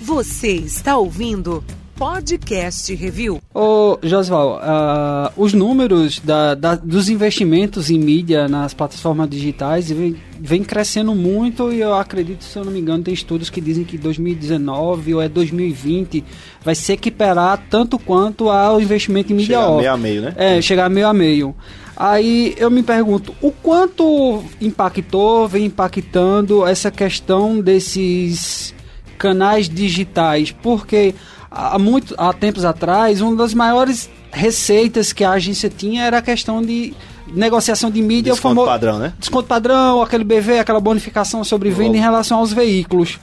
Você está ouvindo Podcast Review. Ô, Josval, uh, os números da, da, dos investimentos em mídia nas plataformas digitais vem, vem, crescendo muito e eu acredito, se eu não me engano, tem estudos que dizem que 2019 ou é 2020 vai se equiparar tanto quanto ao investimento em mídia chegar meio a meio, né? É, chegar meio a meio. Aí eu me pergunto, o quanto impactou, vem impactando essa questão desses canais digitais? Porque há, muito, há tempos atrás, uma das maiores receitas que a agência tinha era a questão de negociação de mídia, Desconto famo- padrão, né? desconto padrão, aquele BV, aquela bonificação sobre venda em relação aos veículos.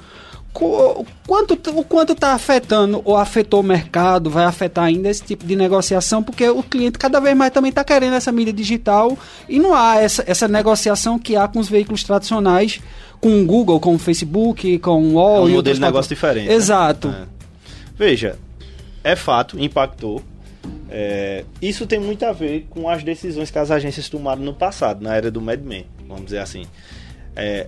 Co- Quanto, o quanto está afetando ou afetou o mercado, vai afetar ainda esse tipo de negociação, porque o cliente cada vez mais também está querendo essa mídia digital e não há essa, essa negociação que há com os veículos tradicionais, com o Google, com o Facebook, com o É UOL um e modelo de negócio diferente. né? Exato. É. Veja, é fato, impactou. É, isso tem muito a ver com as decisões que as agências tomaram no passado, na era do Mad Men, vamos dizer assim. É,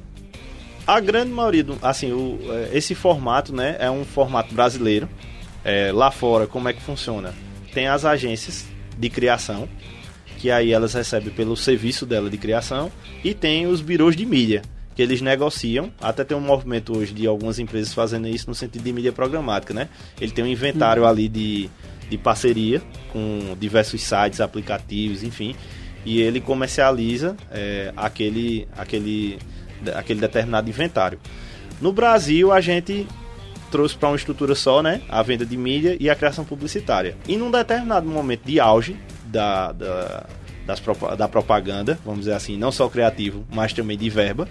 a grande maioria, do, assim, o, é, esse formato, né, é um formato brasileiro. É, lá fora, como é que funciona? Tem as agências de criação, que aí elas recebem pelo serviço dela de criação, e tem os birôs de mídia, que eles negociam. Até tem um movimento hoje de algumas empresas fazendo isso no sentido de mídia programática, né? Ele tem um inventário ali de, de parceria com diversos sites, aplicativos, enfim, e ele comercializa é, aquele, aquele, aquele determinado inventário. No Brasil, a gente trouxe para uma estrutura só, né? A venda de mídia e a criação publicitária. E num determinado momento de auge da, da, das da propaganda, vamos dizer assim, não só criativo, mas também de verba,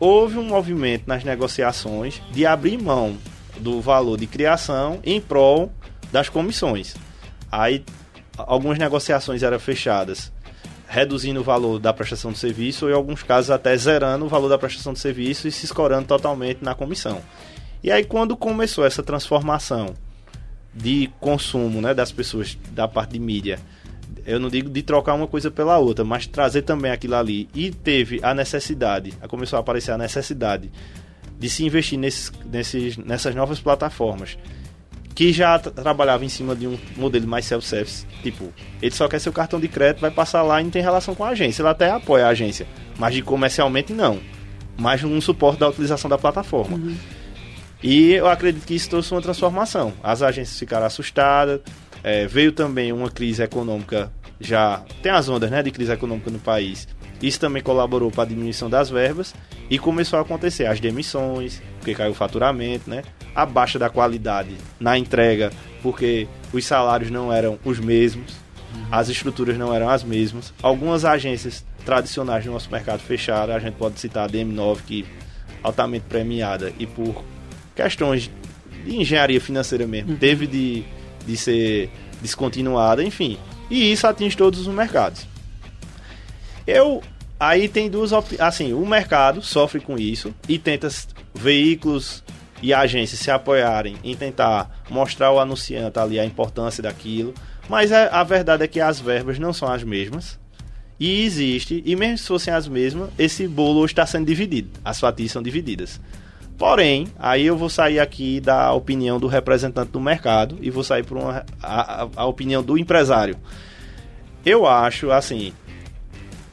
houve um movimento nas negociações de abrir mão do valor de criação em prol das comissões. Aí algumas negociações eram fechadas reduzindo o valor da prestação de serviço ou em alguns casos até zerando o valor da prestação de serviço e se escorando totalmente na comissão. E aí quando começou essa transformação de consumo né, das pessoas da parte de mídia, eu não digo de trocar uma coisa pela outra, mas trazer também aquilo ali. E teve a necessidade, começou a aparecer a necessidade de se investir nesses, nesses, nessas novas plataformas que já tra- trabalhava em cima de um modelo mais self-service. Tipo, ele só quer seu cartão de crédito, vai passar lá e não tem relação com a agência. Ele até apoia a agência, mas de comercialmente não. Mais um suporte da utilização da plataforma. E eu acredito que isso trouxe uma transformação. As agências ficaram assustadas, é, veio também uma crise econômica já. Tem as ondas né, de crise econômica no país. Isso também colaborou para a diminuição das verbas e começou a acontecer as demissões, porque caiu o faturamento, né? A baixa da qualidade na entrega, porque os salários não eram os mesmos, as estruturas não eram as mesmas. Algumas agências tradicionais do nosso mercado fecharam, a gente pode citar a DM9, que altamente premiada e por questões de engenharia financeira mesmo, teve de, de ser descontinuada, enfim. E isso atinge todos os mercados. Eu aí tem duas assim, o mercado sofre com isso e tenta veículos e agências se apoiarem em tentar mostrar ao anunciante ali a importância daquilo, mas a, verdade é que as verbas não são as mesmas. E existe, e mesmo se fossem as mesmas, esse bolo está sendo dividido. As fatias são divididas. Porém, aí eu vou sair aqui da opinião do representante do mercado e vou sair por uma, a, a- a opinião do empresário. Eu acho, assim,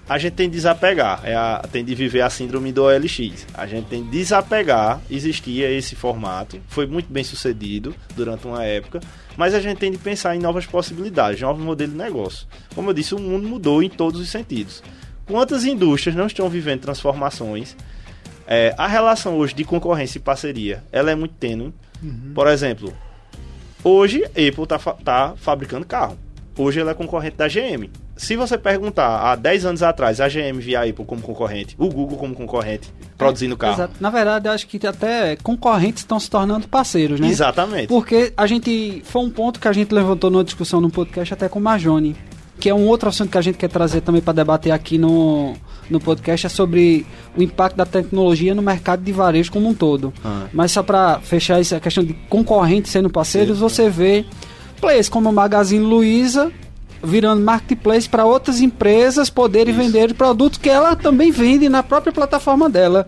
a gente tem de desapegar, é a- tem de viver a síndrome do OLX. A gente tem de desapegar, existia esse formato, foi muito bem sucedido durante uma época, mas a gente tem de pensar em novas possibilidades, novos modelos de negócio. Como eu disse, o mundo mudou em todos os sentidos. Quantas indústrias não estão vivendo transformações? É, a relação hoje de concorrência e parceria, ela é muito tênue. Por exemplo, hoje Apple está tá fabricando carro. Hoje ela é concorrente da GM. Se você perguntar há 10 anos atrás, a GM via a Apple como concorrente, o Google como concorrente, produzindo carro. Exato. Na verdade, eu acho que até concorrentes estão se tornando parceiros, né? Exatamente. Porque a gente. Foi um ponto que a gente levantou numa discussão no podcast até com o Majone. Que é um outro assunto que a gente quer trazer também para debater aqui no, no podcast, é sobre o impacto da tecnologia no mercado de varejo como um todo. Ah. Mas só para fechar essa questão de concorrentes sendo parceiros, você vê players como o Magazine Luiza virando marketplace para outras empresas poderem vender produtos que ela também vende na própria plataforma dela.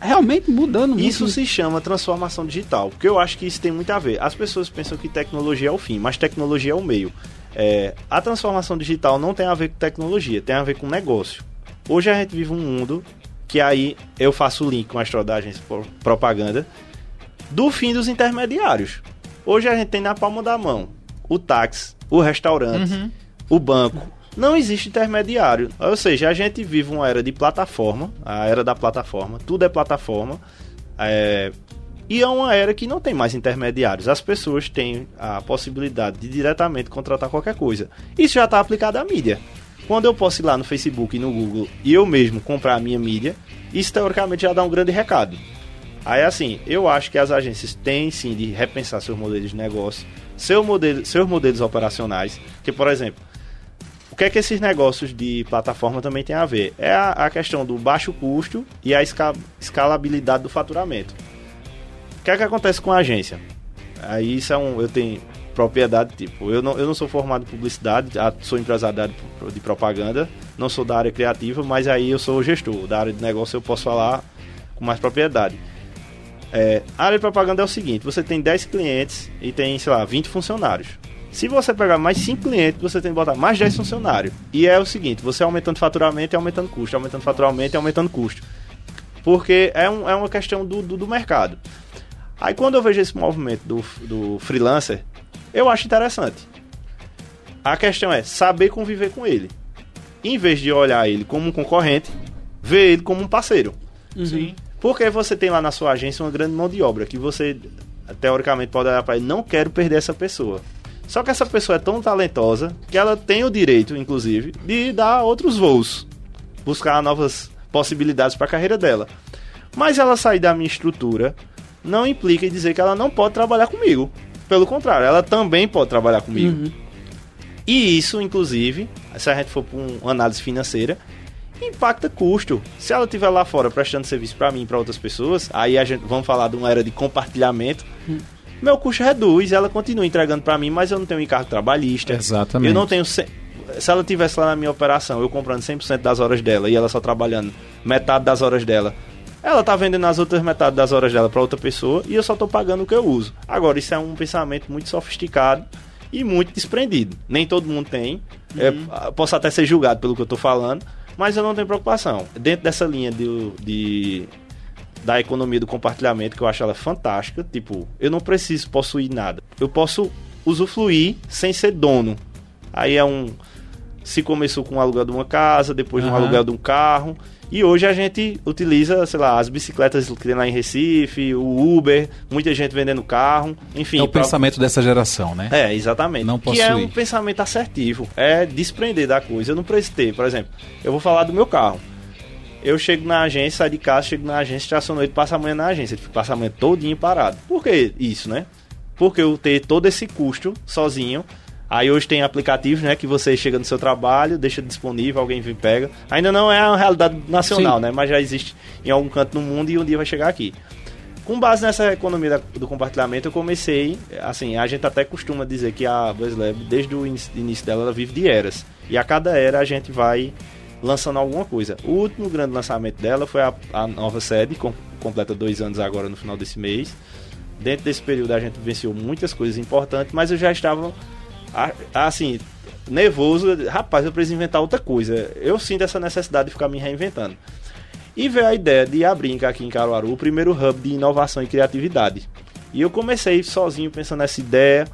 Realmente mudando muito. Isso se chama transformação digital, porque eu acho que isso tem muito a ver. As pessoas pensam que tecnologia é o fim, mas tecnologia é o meio. É, a transformação digital não tem a ver com tecnologia, tem a ver com negócio. Hoje a gente vive um mundo que aí eu faço o link com a pro- propaganda do fim dos intermediários. Hoje a gente tem na palma da mão o táxi, o restaurante, o banco. Não existe intermediário. Ou seja, a gente vive uma era de plataforma, a era da plataforma, tudo é plataforma. é, e é uma era que não tem mais intermediários. As pessoas têm a possibilidade de diretamente contratar qualquer coisa. Isso já está aplicado à mídia. Quando eu posso ir lá no Facebook e no Google e eu mesmo comprar a minha mídia, isso teoricamente já dá um grande recado. Aí assim, eu acho que as agências têm sim de repensar seus modelos de negócio, seu modelo, seus modelos operacionais. Que, por exemplo, o que é que esses negócios de plataforma também tem a ver? É a, a questão do baixo custo e a esca, escalabilidade do faturamento. O que é que acontece com a agência? Aí isso é um. Eu tenho propriedade, tipo, eu não, eu não sou formado em publicidade, sou empresário de propaganda, não sou da área criativa, mas aí eu sou gestor. Da área de negócio eu posso falar com mais propriedade. É, a área de propaganda é o seguinte: você tem 10 clientes e tem, sei lá, 20 funcionários. Se você pegar mais 5 clientes, você tem que botar mais 10 funcionários. E é o seguinte: você aumentando faturamento e aumentando custo, aumentando faturamento e aumentando custo. Porque é, um, é uma questão do, do, do mercado. Aí quando eu vejo esse movimento do, do freelancer, eu acho interessante. A questão é saber conviver com ele. Em vez de olhar ele como um concorrente, ver ele como um parceiro. Uhum. Sim. Porque você tem lá na sua agência uma grande mão de obra que você, teoricamente, pode olhar para ele, não quero perder essa pessoa. Só que essa pessoa é tão talentosa que ela tem o direito, inclusive, de dar outros voos, buscar novas possibilidades para a carreira dela. Mas ela sair da minha estrutura não implica em dizer que ela não pode trabalhar comigo. Pelo contrário, ela também pode trabalhar comigo. Uhum. E isso, inclusive, se a gente for para uma análise financeira, impacta custo. Se ela estiver lá fora prestando serviço para mim e para outras pessoas, aí a gente vamos falar de uma era de compartilhamento. Hum. Meu custo reduz, ela continua entregando para mim, mas eu não tenho encargo trabalhista. Exatamente. Eu não tenho se se ela tivesse lá na minha operação, eu comprando 100% das horas dela e ela só trabalhando metade das horas dela, ela tá vendendo as outras metade das horas dela para outra pessoa e eu só tô pagando o que eu uso. Agora, isso é um pensamento muito sofisticado e muito desprendido. Nem todo mundo tem. É, posso até ser julgado pelo que eu tô falando, mas eu não tenho preocupação. Dentro dessa linha de, de da economia do compartilhamento, que eu acho ela fantástica, tipo, eu não preciso possuir nada. Eu posso usufruir sem ser dono. Aí é um. Se começou com o aluguel de uma casa, depois de um aluguel de um carro. E hoje a gente utiliza, sei lá, as bicicletas que tem lá em Recife, o Uber, muita gente vendendo carro, enfim. É o pra- pensamento dessa geração, né? é, exatamente. Não que é possuir. um pensamento assertivo. É desprender da coisa. Eu não preciso ter, por exemplo, eu vou falar do meu carro. Eu chego na agência, saio de casa, chego na agência, estaciono ele, passo a manhã na agência. Ele passa a manhã todinho parado. Por que isso, né? Porque eu ter todo esse custo sozinho. Aí hoje tem aplicativos, né? Que você chega no seu trabalho, deixa disponível, alguém vem e pega. Ainda não é uma realidade nacional, Sim. né? Mas já existe em algum canto no mundo e um dia vai chegar aqui. Com base nessa economia do compartilhamento, eu comecei, assim, a gente até costuma dizer que a BuzzLab, desde o início, início dela, ela vive de eras. E a cada era a gente vai lançando alguma coisa. O último grande lançamento dela foi a, a nova sede, com, completa dois anos agora no final desse mês. Dentro desse período a gente venceu muitas coisas importantes, mas eu já estava, assim, nervoso. Rapaz, eu preciso inventar outra coisa. Eu sinto essa necessidade de ficar me reinventando. E veio a ideia de abrir aqui em Caruaru o primeiro hub de inovação e criatividade. E eu comecei sozinho pensando nessa ideia.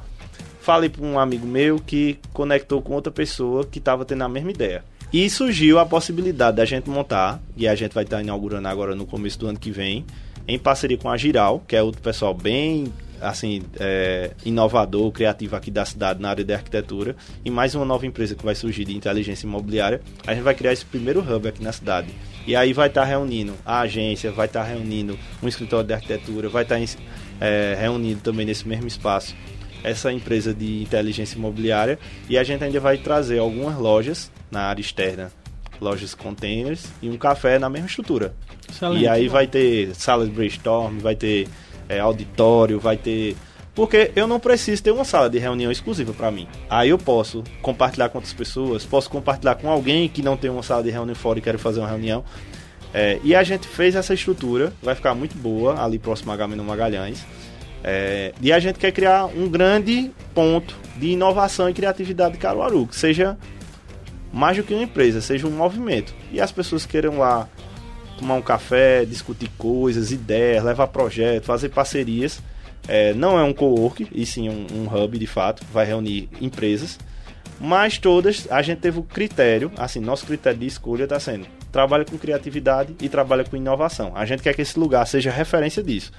Falei para um amigo meu que conectou com outra pessoa que estava tendo a mesma ideia. E surgiu a possibilidade da gente montar, e a gente vai estar inaugurando agora no começo do ano que vem, em parceria com a Giral, que é outro pessoal bem assim é, inovador, criativo aqui da cidade na área de arquitetura, e mais uma nova empresa que vai surgir de inteligência imobiliária. A gente vai criar esse primeiro hub aqui na cidade. E aí vai estar reunindo a agência, vai estar reunindo um escritório de arquitetura, vai estar é, reunindo também nesse mesmo espaço essa empresa de inteligência imobiliária e a gente ainda vai trazer algumas lojas na área externa, lojas containers e um café na mesma estrutura. Excelente. E aí vai ter sala de brainstorm, vai ter é, auditório, vai ter. Porque eu não preciso ter uma sala de reunião exclusiva para mim. Aí eu posso compartilhar com outras pessoas, posso compartilhar com alguém que não tem uma sala de reunião fora e quer fazer uma reunião. É, e a gente fez essa estrutura, vai ficar muito boa, ali próximo a Gamino Magalhães. É, e a gente quer criar um grande ponto de inovação e criatividade de Caruaru, que seja mais do que uma empresa, seja um movimento. E as pessoas queiram lá tomar um café, discutir coisas, ideias, levar projetos, fazer parcerias. É, não é um co-work, e sim um, um hub de fato, vai reunir empresas. Mas todas a gente teve o critério, assim, nosso critério de escolha está sendo trabalha com criatividade e trabalha com inovação. A gente quer que esse lugar seja referência disso.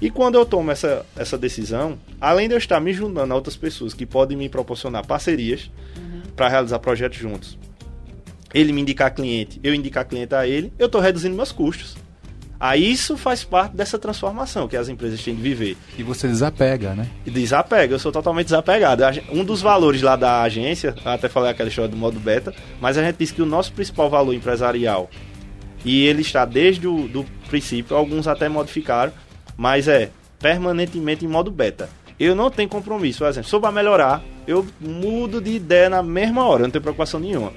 E quando eu tomo essa, essa decisão, além de eu estar me juntando a outras pessoas que podem me proporcionar parcerias para realizar projetos juntos, ele me indicar cliente, eu indicar cliente a ele, eu estou reduzindo meus custos. Aí isso faz parte dessa transformação que as empresas têm de viver. E você desapega, né? E desapega, eu sou totalmente desapegado. Um dos valores lá da agência, até falei aquela história do modo beta, mas a gente disse que o nosso principal valor empresarial, e ele está desde o do princípio, alguns até modificaram, mas é permanentemente em modo beta. Eu não tenho compromisso, por exemplo, se eu para melhorar, eu mudo de ideia na mesma hora, eu não tenho preocupação nenhuma.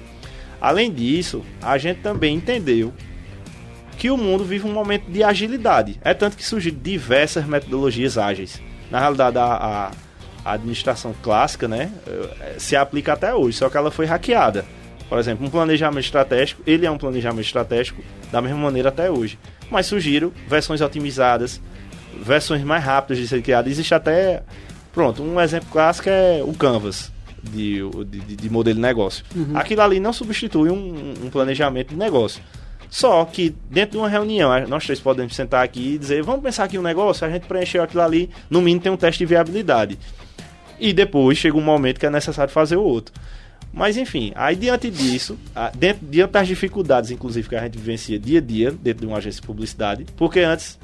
Além disso, a gente também entendeu que o mundo vive um momento de agilidade. É tanto que surgiram diversas metodologias ágeis. Na realidade, a, a- administração clássica, né, eh, se aplica até hoje, só que ela foi hackeada. Por exemplo, um planejamento estratégico, ele é um planejamento estratégico da mesma maneira até hoje. Mas surgiram versões otimizadas, versões mais rápidas de ser criadas. Existe até, pronto, um exemplo clássico é o Canvas de, de, de modelo de negócio. Aquilo ali não substitui um, um planejamento de negócio. Só que dentro de uma reunião, nós três podemos sentar aqui e dizer, vamos pensar aqui um negócio, a gente preencheu aquilo ali, no mínimo tem um teste de viabilidade. E depois chega um momento que é necessário fazer o outro. Mas enfim, aí diante disso, dentro, diante das dificuldades, inclusive, que a gente vivencia dia a dia dentro de uma agência de publicidade, porque antes,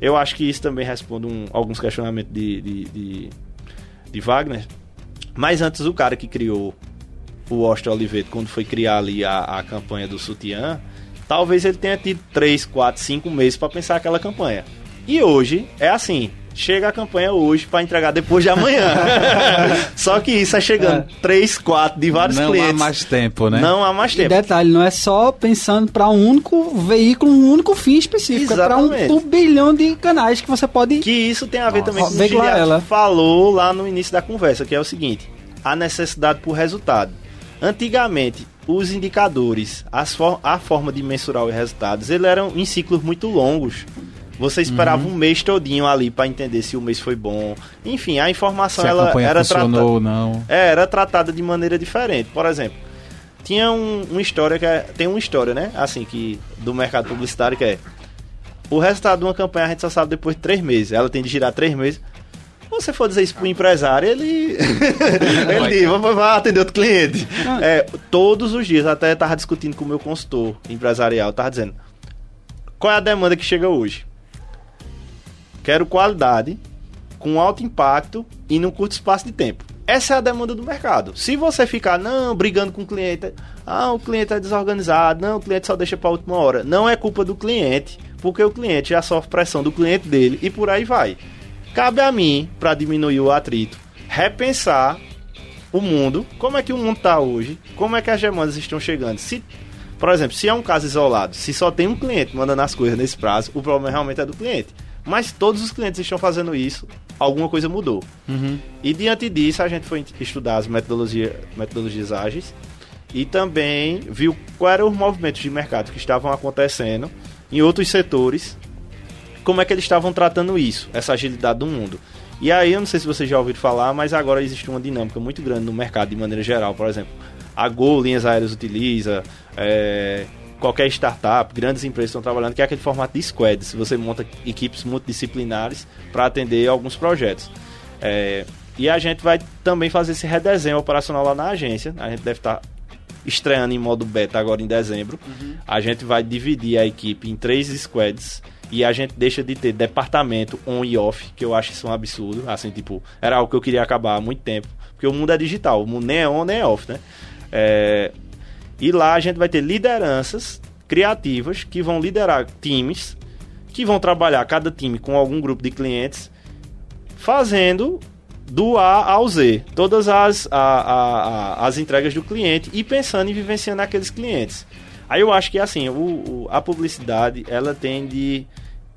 eu acho que isso também responde um- alguns questionamentos de, de, de, de Wagner, mas antes o cara que criou o Austin Oliveto, quando foi criar ali a, a campanha do sutiã, talvez ele tenha tido 3, 4, 5 meses para pensar aquela campanha. E hoje é assim. Chega a campanha hoje para entregar depois de amanhã. Só que isso é chegando 3, 4 de vários não clientes. há mais tempo, né? Não há mais E tempo. detalhe, não é só pensando para um único veículo, um único fim específico. É para um Exatamente. turbilhão de canais que você pode. Que isso tem a ver Nossa. também com o que ela. falou lá no início da conversa, que é o seguinte: a necessidade por resultado. Antigamente, os indicadores, as for- a forma de mensurar os resultados, eles eram em ciclos muito longos. Você esperava Uhum. um mês todinho ali para entender se o mês foi bom. Enfim, a informação Se a ela campanha era tratada ou não. é, era tratada de maneira diferente. Por exemplo, tinha um, uma história que é, tem uma história, né? Assim que do mercado publicitário que é o resultado de uma campanha a gente só sabe depois de três meses. Ela tem de girar três meses. Se você for dizer isso pro empresário, ele ele diz, vai, vai atender outro cliente. É, todos os dias, até tava discutindo com o meu consultor empresarial, tava dizendo qual é a demanda que chega hoje. Quero qualidade, com alto impacto e num curto espaço de tempo. Essa é a demanda do mercado. Se você ficar, não, brigando com o cliente, ah, o cliente é desorganizado, não, o cliente só deixa para última hora. Não é culpa do cliente, porque o cliente já sofre pressão do cliente dele e por aí vai. Cabe a mim, para diminuir o atrito, repensar o mundo, como é que o mundo está hoje, como é que as demandas estão chegando. Se, por exemplo, se é um caso isolado, se só tem um cliente mandando as coisas nesse prazo, o problema realmente é do cliente. Mas todos os clientes estão fazendo isso, alguma coisa mudou. E diante disso, a gente foi estudar as metodologia, metodologias ágeis e também viu quais eram os movimentos de mercado que estavam acontecendo em outros setores, como é que eles estavam tratando isso, essa agilidade do mundo. E aí, eu não sei se vocês já ouviram falar, mas agora existe uma dinâmica muito grande no mercado de maneira geral. Por exemplo, a Gol Linhas Aéreas utiliza, é, qualquer startup, grandes empresas estão trabalhando, que é aquele formato de squad. Se você monta equipes multidisciplinares para atender alguns projetos. É, e a gente vai também fazer esse redesenho operacional lá na agência. A gente deve estar estreando em modo beta agora em dezembro. A gente vai dividir a equipe em três squads e a gente deixa de ter departamento on e off, que eu acho isso um absurdo. Assim, tipo, era algo que eu queria acabar há muito tempo. Porque o mundo é digital, o mundo nem é on nem é off, né? É, e lá a gente vai ter lideranças criativas que vão liderar times, que vão trabalhar cada time com algum grupo de clientes, fazendo do A ao Z, todas as, a- a- a- as entregas do cliente e pensando em vivenciando aqueles clientes. Aí eu acho que assim, o, o- a publicidade ela tem de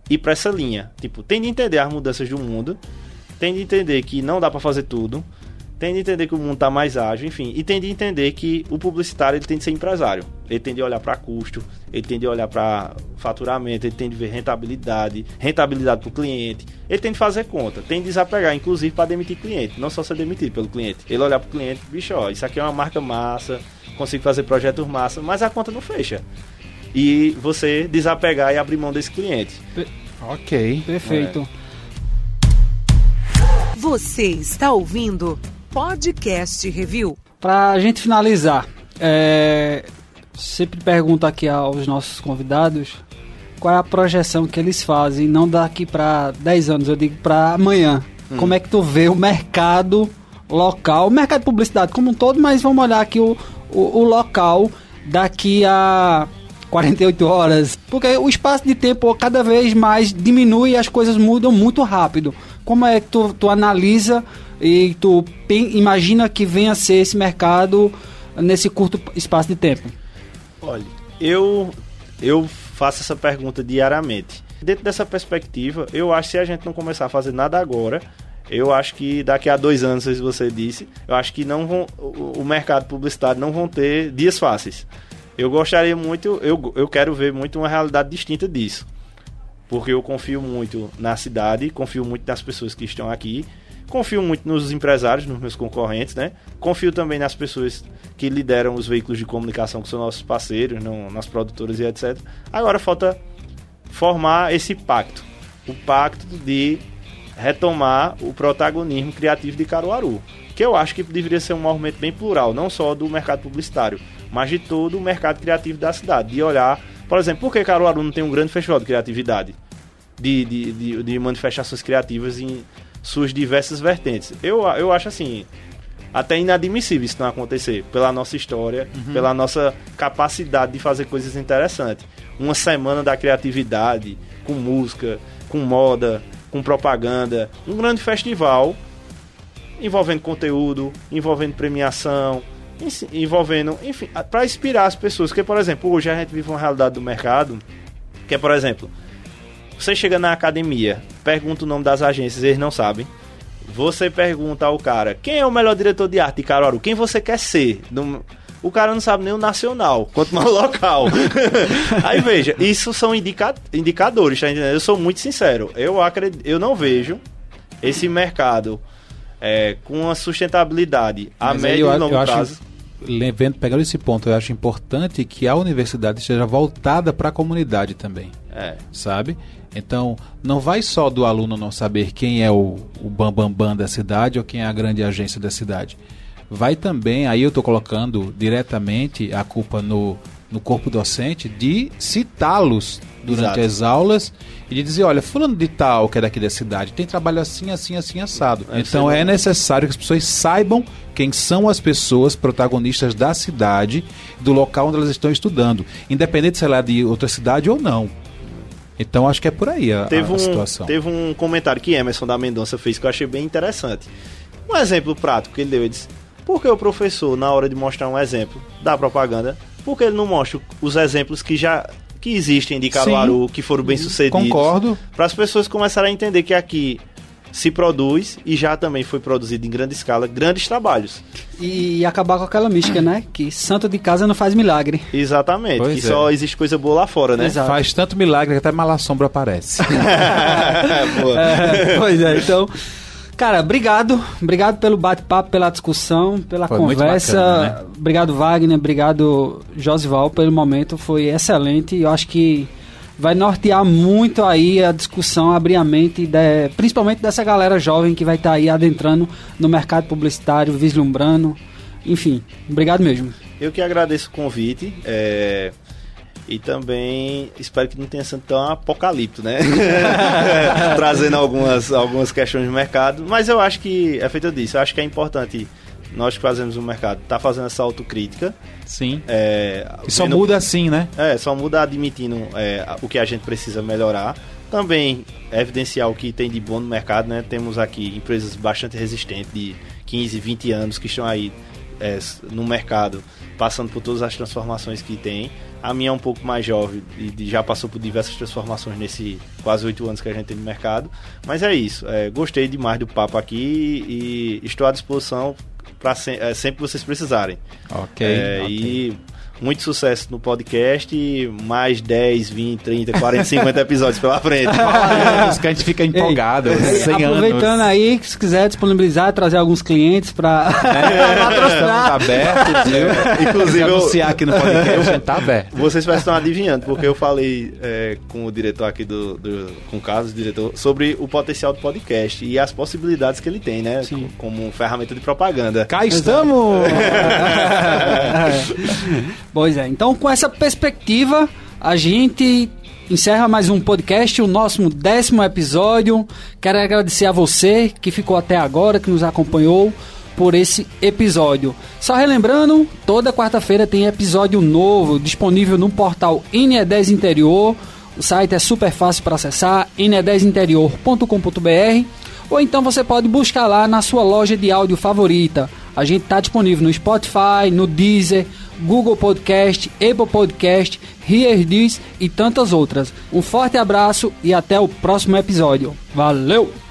ir para essa linha. Tipo, tem de entender as mudanças do mundo, tem de entender que não dá para fazer tudo, tem de entender que o mundo tá mais ágil, enfim, e tem de entender que o publicitário ele tem de ser empresário. Ele tem de olhar para custo, ele tem de olhar para faturamento, ele tem de ver rentabilidade, rentabilidade para o cliente, ele tem de fazer conta, tem de desapegar, inclusive para demitir cliente, não só ser demitido pelo cliente. Ele olhar para o cliente, bicho, ó, isso aqui é uma marca massa, consigo fazer projetos massa, mas a conta não fecha. E você desapegar e abrir mão desse cliente. Ok. Perfeito. Você está ouvindo Podcast Review. Pra gente finalizar, é, sempre pergunto aqui aos nossos convidados qual é a projeção que eles fazem, não daqui para 10 anos, eu digo para amanhã. Hum. Como é que tu vê o mercado local, o mercado de publicidade como um todo, mas vamos olhar aqui o, o, o local daqui a 48 horas, porque o espaço de tempo cada vez mais diminui e as coisas mudam muito rápido. Como é que tu, tu analisa e tu imagina que venha a ser esse mercado nesse curto espaço de tempo? Olha, eu eu faço essa pergunta diariamente. Dentro dessa perspectiva, eu acho que se a gente não começar a fazer nada agora, eu acho que daqui a dois anos, se você disse, eu acho que não vão, o, mercado publicitário não vão ter dias fáceis. Eu gostaria muito, eu, eu quero ver muito uma realidade distinta disso. Porque eu confio muito na cidade, confio muito nas pessoas que estão aqui, confio muito nos empresários, nos meus concorrentes, né? Confio também nas pessoas que lideram os veículos de comunicação que são nossos parceiros, não, nas produtoras e etc. Agora falta formar esse pacto. O pacto de retomar o protagonismo criativo de Caruaru. Que eu acho que deveria ser um movimento bem plural, não só do mercado publicitário, mas de todo o mercado criativo da cidade. De olhar, por exemplo, por que Caruaru não tem um grande festival de criatividade? De, de, de, de manifestações criativas em suas diversas vertentes. Eu, eu acho assim, até inadmissível isso não acontecer, pela nossa história, uhum. pela nossa capacidade de fazer coisas interessantes. Uma semana da criatividade, com música, com moda, com propaganda, um grande festival envolvendo conteúdo, envolvendo premiação, envolvendo, enfim, para inspirar as pessoas. Porque, por exemplo, hoje a gente vive uma realidade do mercado que é, por exemplo, você chega na academia, pergunta o nome das agências, eles não sabem. Você pergunta ao cara, quem é o melhor diretor de arte de Caruaru? Quem você quer ser? O cara não sabe nem o nacional, quanto mais o local. Aí veja, isso são indica... indicadores, tá entendendo? Eu sou muito sincero. Eu, acredito, eu não vejo esse mercado é, com uma sustentabilidade a Mas médio e longo prazo. Acho, vendo, pegando esse ponto, eu acho importante que a universidade esteja voltada para a comunidade também. É. Sabe? Então, não vai só do aluno não saber quem é o, o bambambam bam, bam da cidade ou quem é a grande agência da cidade. Vai também, aí eu estou colocando diretamente a culpa no, no corpo docente de citá-los durante Exato. as aulas e de dizer, olha, fulano de tal, que é daqui da cidade, tem trabalho assim, assim, assim, assado. É então é necessário que as pessoas saibam quem são as pessoas protagonistas da cidade, do local onde elas estão estudando, independente se ela é de outra cidade ou não. Então acho que é por aí a, teve a, a situação. Um, teve um comentário que Emerson da Mendonça fez que eu achei bem interessante. Um exemplo prático que ele deu, ele disse, por que o professor, na hora de mostrar um exemplo da propaganda, por que ele não mostra os exemplos que já que existem de Caruaru, Sim, que foram bem sucedidos? Concordo. Para as pessoas começarem a entender que aqui se produz e já também foi produzido em grande escala grandes trabalhos. E acabar com aquela mística, né? Que santo de casa não faz milagre. Exatamente, pois que é. só existe coisa boa lá fora, né? Exato. Faz tanto milagre que até malassombra aparece. é, pois é, então... Cara, obrigado. Obrigado pelo bate-papo, pela discussão, pela foi conversa. Bacana, né? Obrigado, Wagner. Obrigado, Josival, pelo momento. Foi excelente. Eu acho que vai nortear muito aí a discussão, abrir a mente, de, principalmente dessa galera jovem que vai estar tá aí adentrando no mercado publicitário, vislumbrando. Enfim, obrigado mesmo. Eu que agradeço o convite. É... E também espero que não tenha sido tão apocalipto, né? Trazendo algumas, algumas questões de mercado. Mas eu acho que, é feito disso, eu acho que é importante nós que fazemos o mercado, tá fazendo essa autocrítica. Sim. É, e só muda assim, né? É, só muda admitindo é, o que a gente precisa melhorar. Também evidenciar o que tem de bom no mercado, né? Temos aqui empresas bastante resistentes, de 15, 20 anos, que estão aí é, no mercado, passando por todas as transformações que tem. A minha é um pouco mais jovem e já passou por diversas transformações nesse quase oito anos que a gente tem no mercado. Mas é isso. É, gostei demais do papo aqui e estou à disposição para se, é, sempre que vocês precisarem. Ok. É, okay. E muito sucesso no podcast e mais 10, 20, 30, 40, 50 episódios pela frente. Os que a gente fica empolgado. Ei, 100 aproveitando anos. aí, se quiser disponibilizar, trazer alguns clientes para é, patrocinar. aberto, viu? Inclusive, eu, anunciar aqui no podcast, a tá aberto. Vocês estão adivinhando, porque eu falei é, com o diretor aqui do, do com o Carlos, diretor, sobre o potencial do podcast e as possibilidades que ele tem, né? Sim. Como ferramenta de propaganda. Cá estamos! Pois é, então com essa perspectiva, a gente encerra mais um podcast, o nosso décimo episódio. Quero agradecer a você que ficou até agora, que nos acompanhou por esse episódio. Só relembrando, toda quarta-feira tem episódio novo disponível no portal INE10 Interior. O site é super fácil para acessar, ine10interior.com.br ou então você pode buscar lá na sua loja de áudio favorita. A gente está disponível no Spotify, no Deezer, Google Podcast, Apple Podcast, This e tantas outras. Um forte abraço e até o próximo episódio. Valeu!